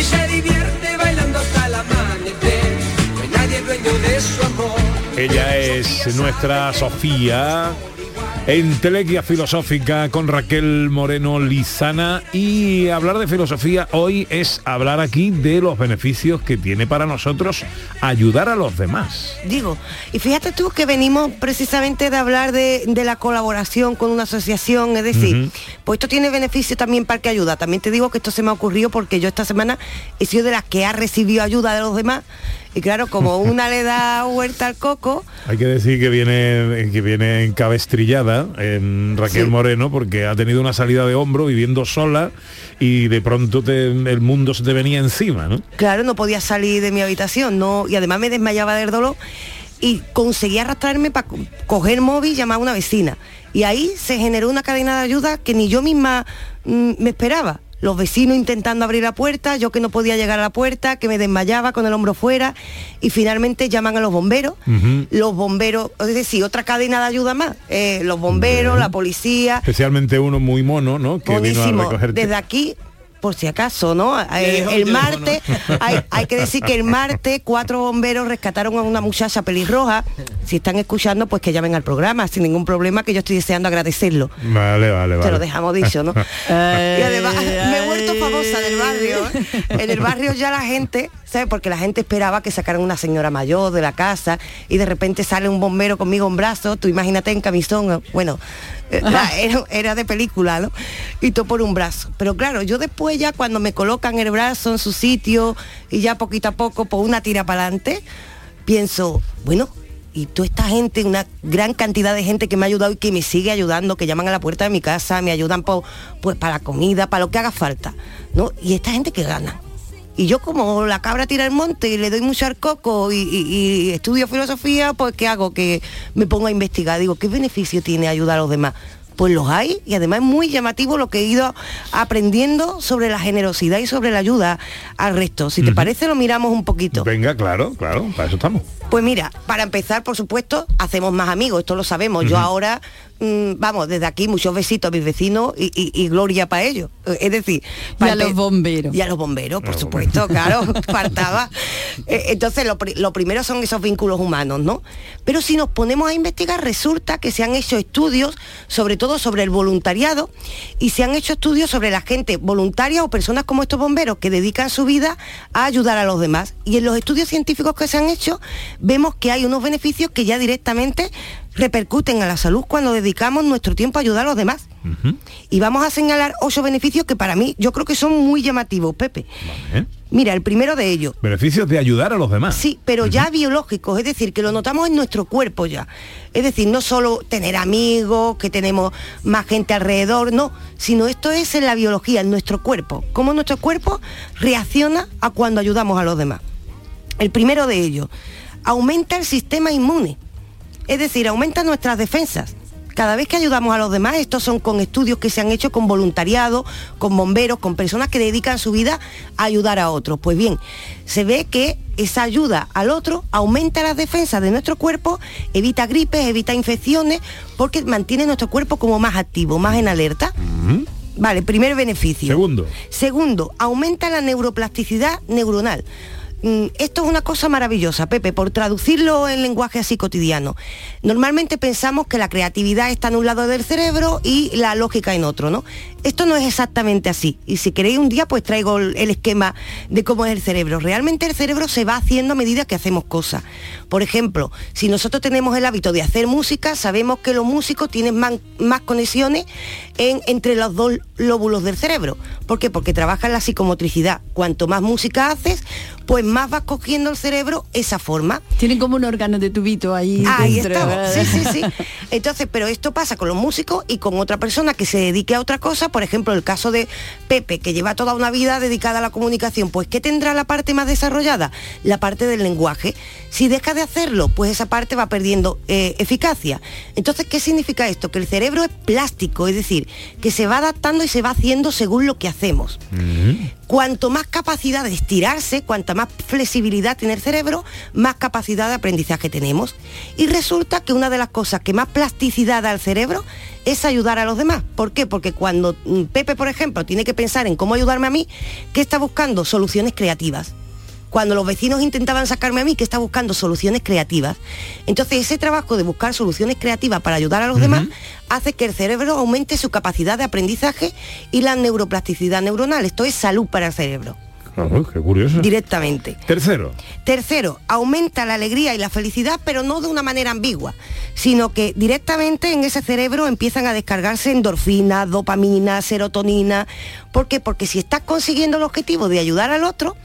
Y se divierte bailando hasta el amanecer, no hay nadie dueño de su amor. Ella es nuestra Sofía. Entelequia filosófica con Raquel Moreno Lizana y hablar de filosofía hoy es hablar aquí de los beneficios que tiene para nosotros ayudar a los demás. Digo, y fíjate tú que venimos precisamente de hablar de, de la colaboración con una asociación, es decir, Ujú. pues esto tiene beneficio también para que ayuda. También te digo que esto se me ha ocurrido porque yo esta semana he sido de las que ha recibido ayuda de los demás. Y claro, como una le da huerta al coco, Hay que decir que viene que viene encabestrillada en Raquel Sí. Moreno porque ha tenido una salida de hombro viviendo sola y de pronto te- el mundo se te venía encima, ¿no? claro, no podía salir de mi habitación, no, y además me desmayaba del dolor y conseguí arrastrarme para coger el móvil y llamar a una vecina. Y ahí se generó una cadena de ayuda que ni yo misma mm, me esperaba. Los vecinos intentando abrir la puerta, yo que no podía llegar a la puerta, que me desmayaba con el hombro fuera y finalmente llaman a los bomberos. Los bomberos, es decir, otra cadena de ayuda más. Eh, los bomberos, la policía, Especialmente uno muy mono, ¿no? Que vino a recogerte. Desde aquí, por si acaso, ¿no? Eh, el martes, hay, hay que decir que el martes cuatro bomberos rescataron a una muchacha pelirroja. Si están escuchando, pues que llamen al programa, sin ningún problema, que yo estoy deseando agradecerlo. Vale, vale, vale. Te lo dejamos dicho, ¿no? y además me he vuelto famosa del barrio. ¿eh? En el barrio ya la gente, ¿sabes? Porque la gente esperaba que sacaran una señora mayor de la casa y de repente sale un bombero conmigo en brazo, tú imagínate en camisón, bueno, eh, la- era, era de película, ¿no? Y todo por un brazo. Pero claro, yo después ya cuando me colocan el brazo en su sitio y ya poquito a poco por una tira para adelante, pienso, bueno, y toda esta gente, una gran cantidad de gente que me ha ayudado y que me sigue ayudando, que llaman a la puerta de mi casa, me ayudan pues para la comida, para lo que haga falta, ¿no? Y esta gente que gana. Y yo como la cabra tira el monte y le doy mucho al coco y, y- y estudio filosofía, pues ¿qué hago? Que me pongo a investigar. Digo, ¿qué beneficio tiene ayudar a los demás? Pues los hay y además es muy llamativo lo que he ido aprendiendo sobre la generosidad y sobre la ayuda al resto. Si te parece lo miramos un poquito. Venga, claro, claro, para eso estamos. Pues mira, para empezar, por supuesto, hacemos más amigos, esto lo sabemos. Yo ahora, mm, vamos, desde aquí muchos besitos a mis vecinos y, y- y gloria para ellos. Eh, Es decir, para a los bomberos. Y a los bomberos, por supuesto, claro, faltaba. Eh, Entonces, lo, lo primero son esos vínculos humanos, ¿no? Pero si nos ponemos a investigar, resulta que se han hecho estudios, sobre todo sobre el voluntariado, y se han hecho estudios sobre la gente voluntaria o personas como estos bomberos que dedican su vida a ayudar a los demás. Y en los estudios científicos que se han hecho, vemos que hay unos beneficios que ya directamente repercuten a la salud cuando dedicamos nuestro tiempo a ayudar a los demás. Y vamos a señalar ocho beneficios que para mí yo creo que son muy llamativos, Pepe. Mira, el primero de ellos, Beneficios de ayudar a los demás. Sí, pero ya biológicos, es decir, que lo notamos en nuestro cuerpo ya. Es decir, no solo tener amigos, que tenemos más gente alrededor, no, sino esto es en la biología, en nuestro cuerpo. Cómo nuestro cuerpo reacciona a cuando ayudamos a los demás. El primero de ellos, aumenta el sistema inmune, es decir, aumenta nuestras defensas. Cada vez que ayudamos a los demás, estos son con estudios que se han hecho con voluntariado, con bomberos, con personas que dedican su vida a ayudar a otros. Pues bien, se ve que esa ayuda al otro aumenta las defensas de nuestro cuerpo, evita gripes, evita infecciones, porque mantiene nuestro cuerpo como más activo, más en alerta. Vale, primer beneficio. Segundo. Segundo, aumenta la neuroplasticidad neuronal. Mm, Esto es una cosa maravillosa, Pepe, por traducirlo en lenguaje así cotidiano. Normalmente pensamos que la creatividad está en un lado del cerebro y la lógica en otro, ¿no? Esto no es exactamente así. Y si queréis un día, pues traigo el esquema de cómo es el cerebro. Realmente el cerebro se va haciendo a medida que hacemos cosas. Por ejemplo, si nosotros tenemos el hábito de hacer música, sabemos que los músicos tienen más, más conexiones en- entre los dos lóbulos del cerebro. ¿Por qué? Porque trabajan la psicomotricidad. Cuanto más música haces, pues más vas cogiendo el cerebro esa forma. Tienen como un órgano de tubito ahí. Ahí estamos. Sí, sí, sí. Entonces, pero esto pasa con los músicos y con otra persona que se dedique a otra cosa. Por ejemplo, el caso de Pepe, que lleva toda una vida dedicada a la comunicación. Pues, ¿qué tendrá la parte más desarrollada? La parte del lenguaje. Si deja de hacerlo, pues esa parte va perdiendo eh, eficacia. Entonces, ¿qué significa esto? Que el cerebro es plástico, es decir, que se va adaptando y se va haciendo según lo que hacemos. Cuanto más capacidad de estirarse, cuanta más flexibilidad tiene el cerebro, más capacidad de aprendizaje tenemos. Y resulta que una de las cosas que más plasticidad da al cerebro es ayudar a los demás. ¿Por qué? Porque cuando mm, Pepe, por ejemplo, tiene que pensar en cómo ayudarme a mí, ¿qué está buscando? Soluciones creativas. Cuando los vecinos intentaban sacarme a mí, que está buscando soluciones creativas. Entonces ese trabajo de buscar soluciones creativas para ayudar a los demás hace que el cerebro aumente su capacidad de aprendizaje y la neuroplasticidad neuronal. Esto es salud para el cerebro, Qué curioso. directamente. Tercero, Tercero, aumenta la alegría y la felicidad, pero no de una manera ambigua, sino que directamente en ese cerebro empiezan a descargarse endorfinas, dopamina, serotonina. ¿Por qué? Porque si estás consiguiendo el objetivo de ayudar al otro,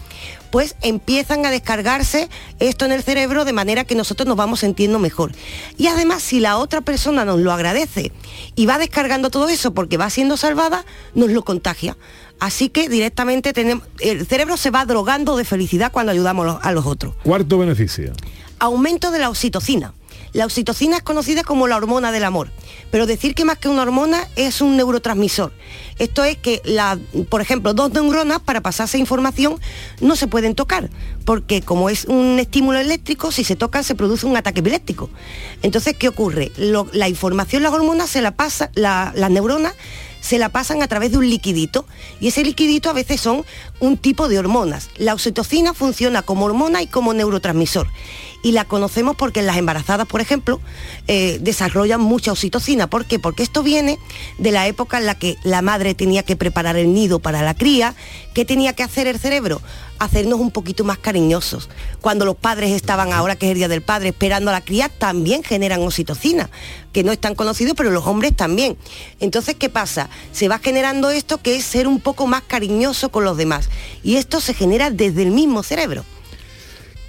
pues empiezan a descargarse esto en el cerebro de manera que nosotros nos vamos sintiendo mejor. Y además, si la otra persona nos lo agradece y va descargando todo eso porque va siendo salvada, nos lo contagia. Así que directamente tenemos, el cerebro se va drogando de felicidad cuando ayudamos a los- otros. cuarto beneficio. Aumento de la oxitocina. La oxitocina es conocida como la hormona del amor, pero decir que más que una hormona es un neurotransmisor. Esto es que, la, por ejemplo, dos neuronas para pasarse información no se pueden tocar, porque como es un estímulo eléctrico, si se tocan se produce un ataque epiléptico. Entonces, ¿qué ocurre? Lo- la información, las hormonas se la pasa, la- las neuronas se la pasan a través de un liquidito y ese liquidito a veces son un tipo de hormonas. La oxitocina funciona como hormona y como neurotransmisor y la conocemos porque las embarazadas, por ejemplo, eh, desarrollan mucha oxitocina. ¿Por qué? Porque esto viene de la época en la que la madre tenía que preparar el nido para la cría. ¿Qué tenía que hacer el cerebro? Hacernos un poquito más cariñosos. Cuando los padres estaban ahora, que es el Día del Padre, esperando a la cría, también generan oxitocina, que no es tan conocido, pero los hombres también. Entonces, ¿qué pasa? Se va generando esto que es ser un poco más cariñoso con los demás. Y esto se genera desde el mismo cerebro.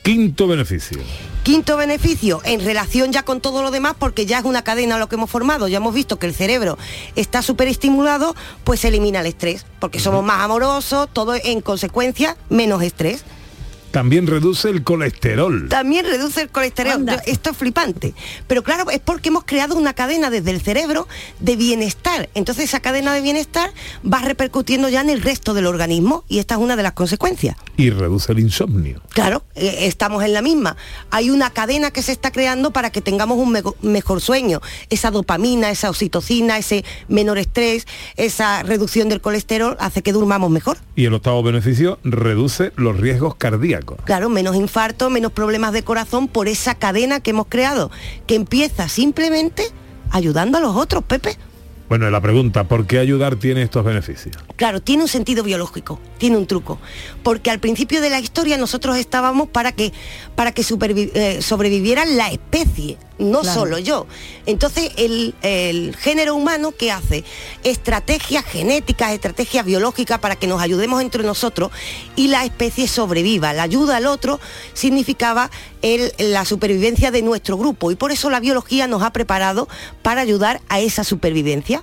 Quinto beneficio. Quinto beneficio, en relación ya con todo lo demás, porque ya es una cadena lo que hemos formado, ya hemos visto que el cerebro está súper estimulado, pues se elimina el estrés, porque somos más amorosos, todo en consecuencia, menos estrés. También reduce el colesterol. También reduce el colesterol. Esto es flipante. Pero claro, es porque hemos creado una cadena desde el cerebro de bienestar. Entonces esa cadena de bienestar va repercutiendo ya en el resto del organismo y esta es una de las consecuencias. Y reduce el insomnio. Claro, eh, estamos en la misma. Hay una cadena que se está creando para que tengamos un mejor sueño. Esa dopamina, esa oxitocina, ese menor estrés, esa reducción del colesterol hace que durmamos mejor. Y el octavo beneficio, reduce los riesgos cardíacos. Claro, menos infarto, menos problemas de corazón por esa cadena que hemos creado, que empieza simplemente ayudando a los otros, Pepe. Bueno, la pregunta, ¿por qué ayudar tiene estos beneficios? Claro, tiene un sentido biológico, tiene un truco, porque al principio de la historia nosotros estábamos para que, para que supervi- eh, sobreviviera la especie, no Claro. solo yo. Entonces el, el género humano que hace estrategias genéticas, estrategias biológicas para que nos ayudemos entre nosotros y la especie sobreviva. La ayuda al otro significaba el- la supervivencia de nuestro grupo y por eso la biología nos ha preparado para ayudar a esa supervivencia.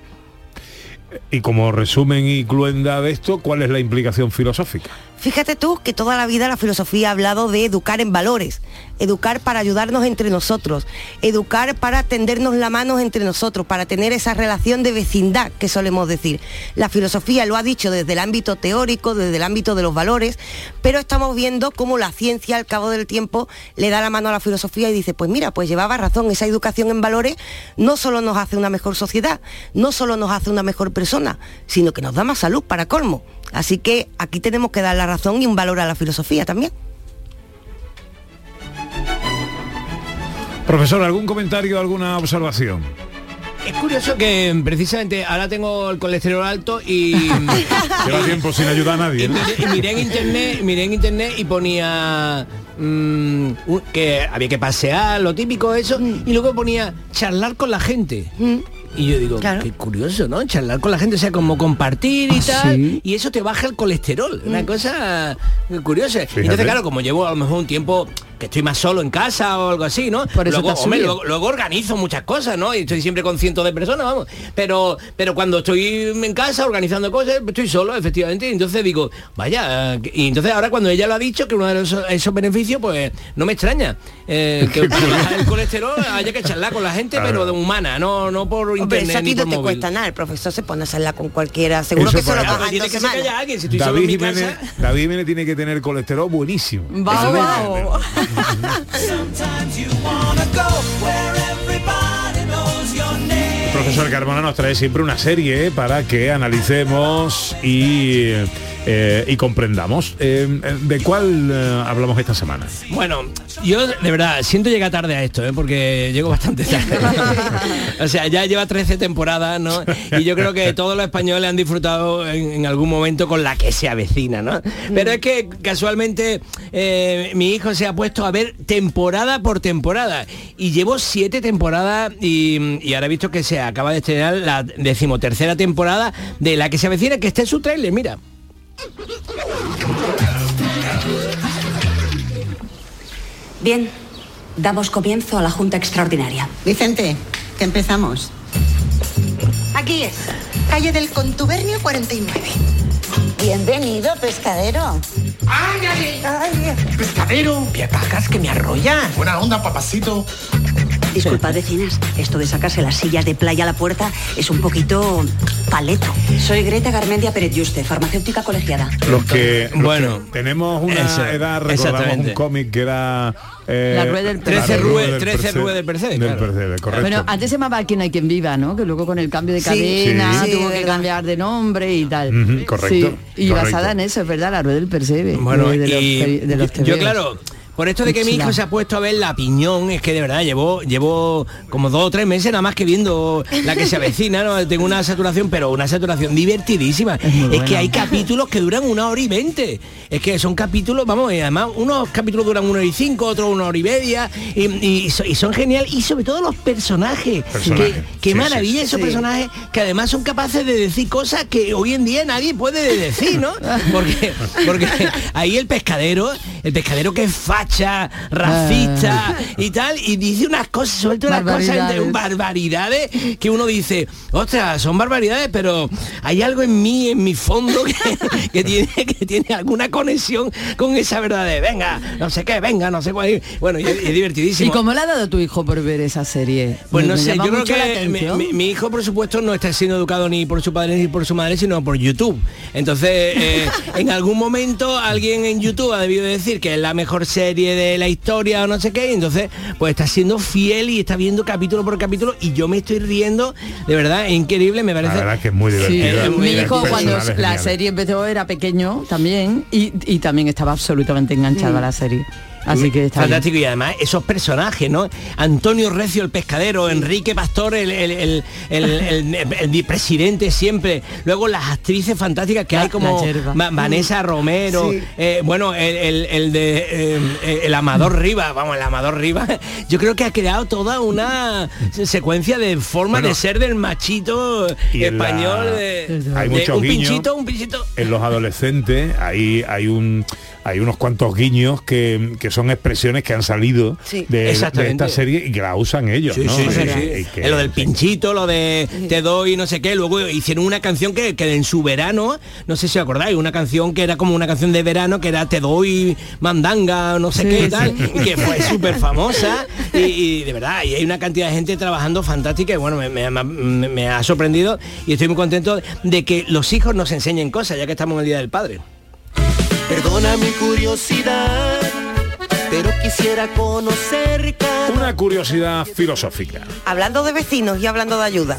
Y como resumen y cluenda de esto, ¿cuál es la implicación filosófica? Fíjate tú que toda la vida la filosofía ha hablado de educar en valores, educar para ayudarnos entre nosotros, educar para tendernos la mano entre nosotros, para tener esa relación de vecindad que solemos decir. La filosofía lo ha dicho desde el ámbito teórico, desde el ámbito de los valores, pero estamos viendo cómo la ciencia al cabo del tiempo le da la mano a la filosofía y dice, pues mira, pues llevaba razón, esa educación en valores no solo nos hace una mejor sociedad, no solo nos hace una mejor persona, sino que nos da más salud para colmo. Así que aquí tenemos que dar la razón y un valor a la filosofía también. Profesor, ¿algún comentario, alguna observación? Es curioso que precisamente ahora tengo el colesterol alto y, Lleva tiempo sin ayudar a nadie. y ¿no? miré, y miré en internet, miré en internet y ponía mm, que había que pasear, lo típico eso, y luego ponía charlar con la gente. Y yo digo, qué curioso, ¿no? Charlar con la gente, o sea, como compartir y tal, y eso te baja el colesterol, una cosa curiosa. Y Entonces, claro, como llevo a lo mejor un tiempo que estoy más solo en casa o algo así, ¿no? Por eso luego, hombre, luego, luego organizo muchas cosas, ¿no? Y estoy siempre con cientos de personas, vamos. Pero, pero cuando estoy en casa organizando cosas, estoy solo, efectivamente. Y entonces digo, vaya, eh, y entonces ahora cuando ella lo ha dicho, que uno de esos, esos beneficios, pues no me extraña. eh, que el colesterol haya que charlar con la gente, Claro. pero de humana, no, no por Hombre, internet eso a ti ni no por te móvil. cuesta nada, el profesor se pone a hacerla con cualquiera, seguro Eso que se lo Tiene que alguien, si estoy solo David en mi Jiménez, casa. David Jiménez tiene que tener colesterol buenísimo. Profesor Carmona nos trae siempre una serie para que analicemos y, eh, y comprendamos. Eh, ¿De cuál eh, hablamos esta semana? Bueno, yo de verdad siento llegar tarde a esto, ¿eh? porque llego bastante tarde. o sea, ya lleva 13 temporadas, ¿no? Y yo creo que todos los españoles han disfrutado en, en algún momento con la que se avecina, ¿no? Pero es que casualmente eh, mi hijo se ha puesto a ver temporada por temporada y llevo siete temporadas y, y ahora he visto que se acaba de estrenar la decimotercera temporada de la que se avecina, que está en su trailer, mira. Bien, damos comienzo a la Junta Extraordinaria. Vicente, que empezamos. Aquí es, calle del Contubernio 49. Bienvenido, pescadero. ¡Ay, ay, ay! Pescadero. ¿Me pagas que me arrolla? Buena onda, papacito. Disculpad, vecinas, esto de sacarse las sillas de playa a la puerta es un poquito paleto. Soy Greta Garmendia Pérez Yuste, farmacéutica colegiada. Los que, los Bueno, que tenemos una eso, edad, recordamos un cómic que era... eh, La rueda del rueda 13 del Trece Percebe. ruedas del Percebe, Del claro. Percebe, correcto. Bueno, antes se llamaba Quien hay quien viva, ¿no? Que luego con el cambio de Sí, cadena sí, tuvo que verdad. cambiar de nombre y tal. Correcto, Sí, y correcto. basada en eso, es verdad, la rueda del percebe. Bueno, de, de los, y peri- de los yo, claro, por esto de que mi hijo se ha puesto a ver la piñón, es que de verdad llevo, llevo como dos o tres meses nada más que viendo la que se avecina, ¿no? Tengo una saturación, pero una saturación divertidísima. Es, que hay capítulos que duran una hora y veinte. Es que son capítulos, vamos, y además unos capítulos duran una hora y cinco, otros una hora y media, y, y so- y son genial, y sobre todo los personajes. Personajes. Que, qué Sí, maravilla sí, esos sí. personajes que además son capaces de decir cosas que hoy en día nadie puede decir, ¿no? Porque, porque ahí el pescadero, el pescadero que es facha, racista y tal, y dice unas cosas, suelta unas cosas entre Barbaridades. barbaridades que uno dice, ostras, son barbaridades, pero hay algo en mí, en mi fondo, que, que tiene, que tiene alguna conexión con esa verdad de, venga, no sé qué, venga, no sé cuál. Bueno, y es, es divertidísimo. ¿Y cómo le ha dado tu hijo por ver esa serie? Pues no me sé, yo creo que mi, atención. mi- mi hijo, por supuesto, no está siendo educado ni por su padre ni por su madre, sino por YouTube. Entonces, eh, en algún momento alguien en YouTube ha debido decir que es la mejor serie de la historia o no sé qué, y entonces, pues está siendo fiel y está viendo capítulo por capítulo y yo me estoy riendo, de verdad, es increíble, me La parece. verdad es que es muy Sí, divertida. mi hijo cuando la serie empezó era pequeño también y, y también estaba absolutamente enganchado a la serie. Así que está bien. Fantástico y además esos personajes, ¿no? Antonio Recio el pescadero, Enrique Pastor el, el, el, el- el- el presidente siempre, luego las actrices fantásticas que La- hay como Vanessa Romero, Sí. eh, bueno, el, el- el de eh, el Amador Rivas, vamos, el Amador Rivas, yo creo que ha creado toda una secuencia de forma Bueno, de ser del machito y en la- español, de, Hay de muchos un guiños. pinchito, un pinchito. en los adolescentes hay hay un hay unos cuantos guiños que, que son expresiones que han salido Sí. de, esta serie y que la usan ellos Sí, ¿no? sí, sí, Y- sí. y que- Lo del pinchito, lo de te doy no sé qué, luego hicieron una canción que, que en su verano, no sé si os acordáis, una canción que era como una canción de verano que era te doy mandanga, no sé Sí, qué tal, y que fue súper famosa y, y de verdad, y hay una cantidad de gente trabajando fantástica y bueno, me, me- me- me ha sorprendido y estoy muy contento de que los hijos nos enseñen cosas, ya que estamos en el Día del Padre. Perdona mi curiosidad, pero quisiera conocer cada una curiosidad filosófica Hablando de vecinos y hablando de ayuda.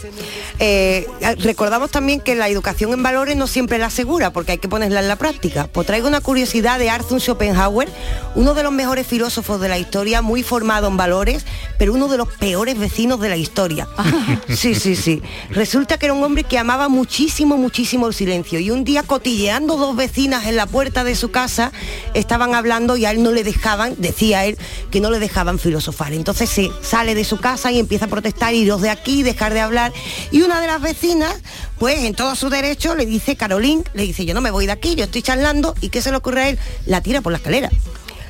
Eh, recordamos también que la educación en valores no siempre la asegura, porque hay que ponerla en la práctica. Pues traigo una curiosidad de Arthur Schopenhauer, uno de los mejores filósofos de la historia, muy formado en valores, pero uno de los peores vecinos de la historia. Sí, sí, sí. Resulta que era un hombre que amaba muchísimo, muchísimo el silencio. Y un día cotilleando dos vecinas en la puerta de su casa, estaban hablando y a él no le dejaban, decía él, que no le dejaban filosofar. Entonces se sale de su casa y empieza a protestar, iros de aquí, dejar de hablar. Y una de las vecinas, pues en todo su derecho, le dice, Carolín, le dice, yo no me voy de aquí, yo estoy charlando. ¿Y qué se le ocurre a él? La tira por la escalera.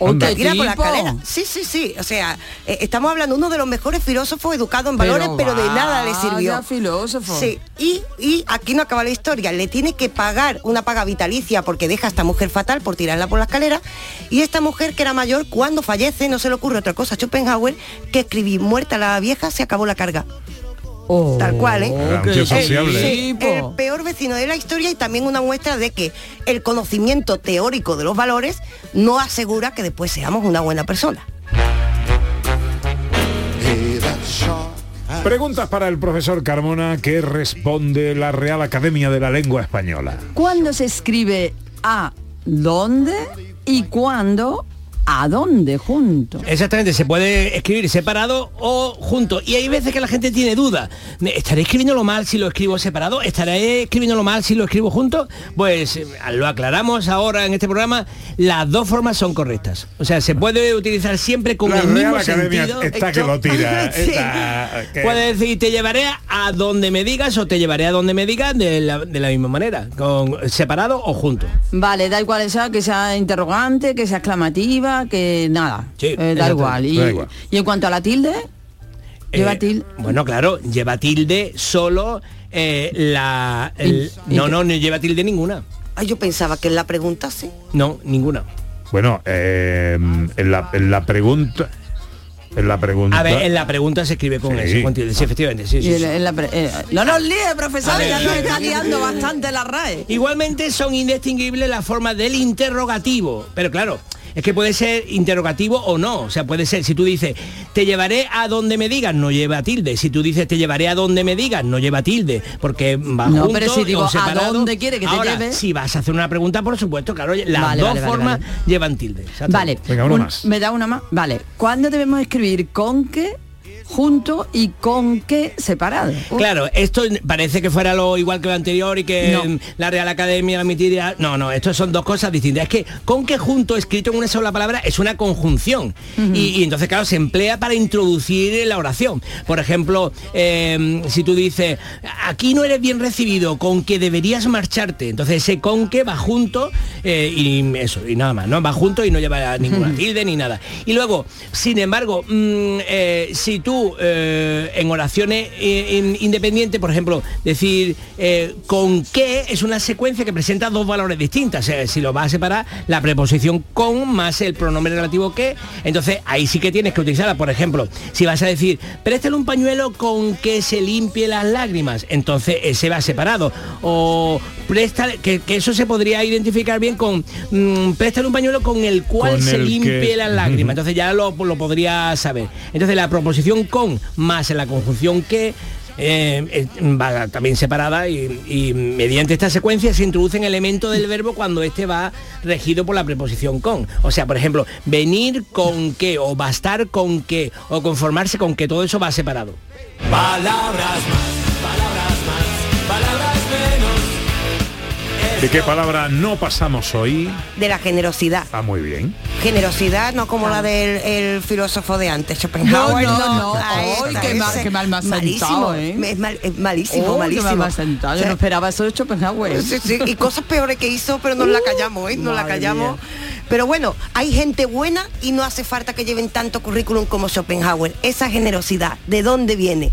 La tira por la escalera. Sí, sí, sí. O sea, eh, estamos hablando de uno de los mejores filósofos educados en valores, pero, de nada le sirvió. filósofo. Sí. Y, y aquí no acaba la historia. Le tiene que pagar una paga vitalicia porque deja a esta mujer fatal por tirarla por la escalera. Y esta mujer que era mayor, cuando fallece, no se le ocurre otra cosa a Schopenhauer que escribir muerta la vieja, se acabó la carga. Tal cual, ¿eh? Tío El- el peor vecino de la historia y también una muestra de que el conocimiento teórico de los valores no asegura que después seamos una buena persona. Preguntas para el profesor Carmona que responde la Real Academia de la Lengua Española. ¿Cuándo se escribe a dónde y cuándo a dónde junto? Exactamente, se puede escribir separado o junto. Y hay veces que la gente tiene duda. ¿Me- ¿Estaré escribiéndolo mal si lo escribo separado? ¿Estaré escribiéndolo mal si lo escribo junto? Pues eh, lo aclaramos ahora en este programa. Las dos formas son correctas. O sea, se puede utilizar siempre con La el mismo Academia sentido. está que lo tira. Sí. está Puedes decir, te llevaré a donde me digas o te llevaré a donde me digas de la, de la misma manera, con separado o junto. Vale, da igual sea que sea interrogante, que sea exclamativa, que nada. Sí, Eh, da igual. Y, Da igual. y en cuanto a la tilde, lleva Eh, tilde. Bueno, claro, lleva tilde solo eh, la... el- Y- no, no, no lleva tilde ninguna. Ay, yo pensaba que en la pregunta sí. No, ninguna. Bueno, eh, en, la, en la pregunta... En la pregunta... A ver, en la pregunta se escribe con Sí. eso, con tilde, sí, efectivamente, sí, sí, en la eh, no nos líe, profesor, ya nos está liando bastante la RAE. Igualmente son indistinguibles las formas del interrogativo, pero claro, es que puede ser interrogativo o no, o sea, puede ser, si tú dices, te llevaré a donde me digas, no lleva tilde, si tú dices, te llevaré a donde me digas, no lleva tilde, porque va No, junto pero si digo, ¿a dónde quiere que te Ahora, lleve? si vas a hacer una pregunta, por supuesto, claro, las Vale, dos vale, formas vale. llevan tilde. Vale, un- me da una más. Vale, ¿cuándo debemos escribir con qué junto y con qué separado? Claro, esto parece que fuera lo igual que lo anterior y que No. la Real Academia admitiría. No, no, esto son dos cosas distintas. Es que con que junto escrito en una sola palabra es una conjunción. y, y entonces, claro, se emplea para introducir la oración. Por ejemplo, eh, si tú dices, aquí no eres bien recibido, con que deberías marcharte. Entonces ese con que va junto eh, y eso, y nada más, ¿no? Va junto y no lleva ninguna tilde ni nada. Y luego, sin embargo, mm, eh, si tú eh, en oraciones eh, in- independientes, por ejemplo, decir eh, con qué es una secuencia que presenta dos valores distintas. Si lo vas a separar, la preposición con más el pronombre relativo que, entonces ahí sí que tienes que utilizarla. Por ejemplo, si vas a decir, préstale un pañuelo con que se limpie las lágrimas, entonces ese va separado. O préstale, que, que eso se podría identificar bien con mm, préstale un pañuelo con el cual Con se el limpie que- las lágrimas. Entonces ya lo, lo podría saber. Entonces la proposición con más la conjunción que eh, va también separada y, mediante esta secuencia se introducen elementos del verbo cuando este va regido por la preposición con. O sea, por ejemplo, venir con que o bastar con que o conformarse con que todo eso va separado. Palabras ¿De qué palabra no pasamos hoy? De la generosidad. Ah, muy bien. Generosidad, no como la del el filósofo de antes, Schopenhauer. No, no, no. Ay, está, qué mal- qué mal me has Malísimo, sentado, ¿eh? Es, mal- es malísimo, Oh, qué malísimo. mal me has sentado. Yo no esperaba eso de Schopenhauer. Sí, sí, y cosas peores que hizo, pero nos la callamos, ¿eh? Nos la callamos. Pero bueno, hay gente buena y no hace falta que lleven tanto currículum como Schopenhauer. Esa generosidad, ¿de dónde viene?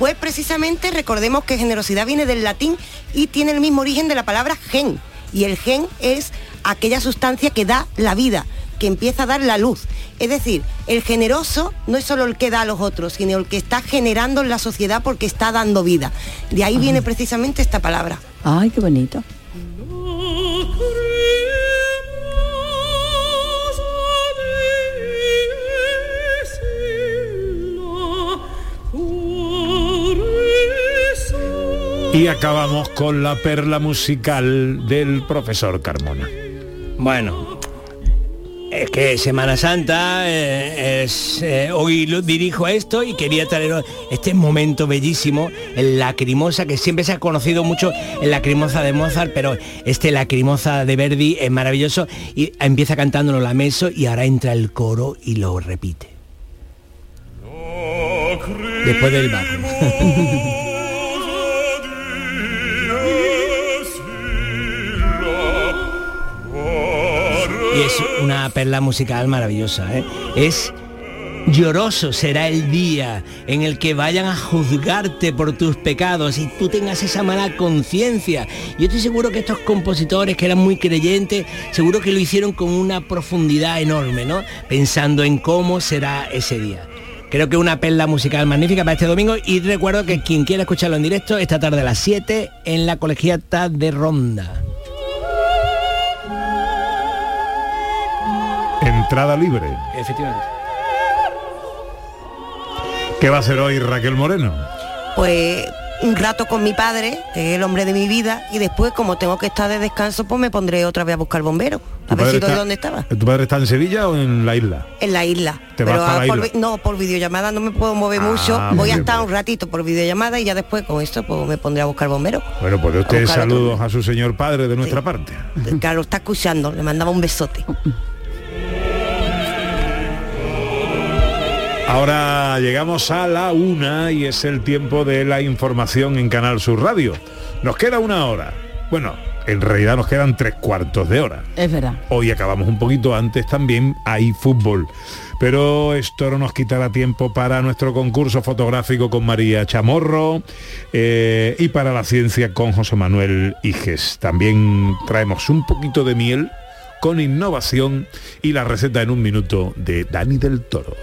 Pues precisamente recordemos que generosidad viene del latín y tiene el mismo origen de la palabra gen. Y el gen es aquella sustancia que da la vida, que empieza a dar la luz. Es decir, el generoso no es solo el que da a los otros, sino el que está generando en la sociedad porque está dando vida. De ahí viene precisamente esta palabra. Ay, qué bonito. Y acabamos con la perla musical del profesor Carmona. Bueno, es que Semana Santa eh, es, eh, hoy lo dirijo a esto y quería traer este momento bellísimo, el lacrimosa, que siempre se ha conocido mucho el lacrimosa de Mozart, pero este lacrimosa de Verdi es maravilloso y empieza cantándolo la meso y ahora entra el coro y lo repite. Después del bajo. y es una perla musical maravillosa. ¿eh? Es lloroso será el día en el que vayan a juzgarte por tus pecados y tú tengas esa mala conciencia. Yo estoy seguro que estos compositores que eran muy creyentes, seguro que lo hicieron con una profundidad enorme, ¿no? Pensando en cómo será ese día. Creo que una perla musical magnífica para este domingo y recuerdo que quien quiera escucharlo en directo esta tarde a las 7 en la colegiata de Ronda. Entrada libre. Efectivamente. ¿Qué va a hacer hoy Raquel Moreno? Pues un rato con mi padre, que es el hombre de mi vida, y después, como tengo que estar de descanso, pues me pondré otra vez a buscar bombero. A ver si doy está- dónde estaba. ¿Tu padre está en Sevilla o en la isla? En la isla. ¿Te vas para la por isla? no, por videollamada no me puedo mover Ah, mucho. muy Voy a estar un ratito por videollamada y ya después con esto pues me pondré a buscar bombero. Bueno, pues de usted otro. saludos a su señor padre de nuestra parte. Claro, está escuchando, le mandaba un besote. Ahora llegamos a la una y es el tiempo de la información en Canal Sur Radio. Nos queda una hora. Bueno, en realidad nos quedan tres cuartos de hora. Es verdad. Hoy acabamos un poquito antes también, hay fútbol. Pero esto no nos quitará tiempo para nuestro concurso fotográfico con María Chamorro eh, y para la ciencia con José Manuel Iges. También traemos un poquito de miel con innovación y la receta en un minuto de Dani del Toro.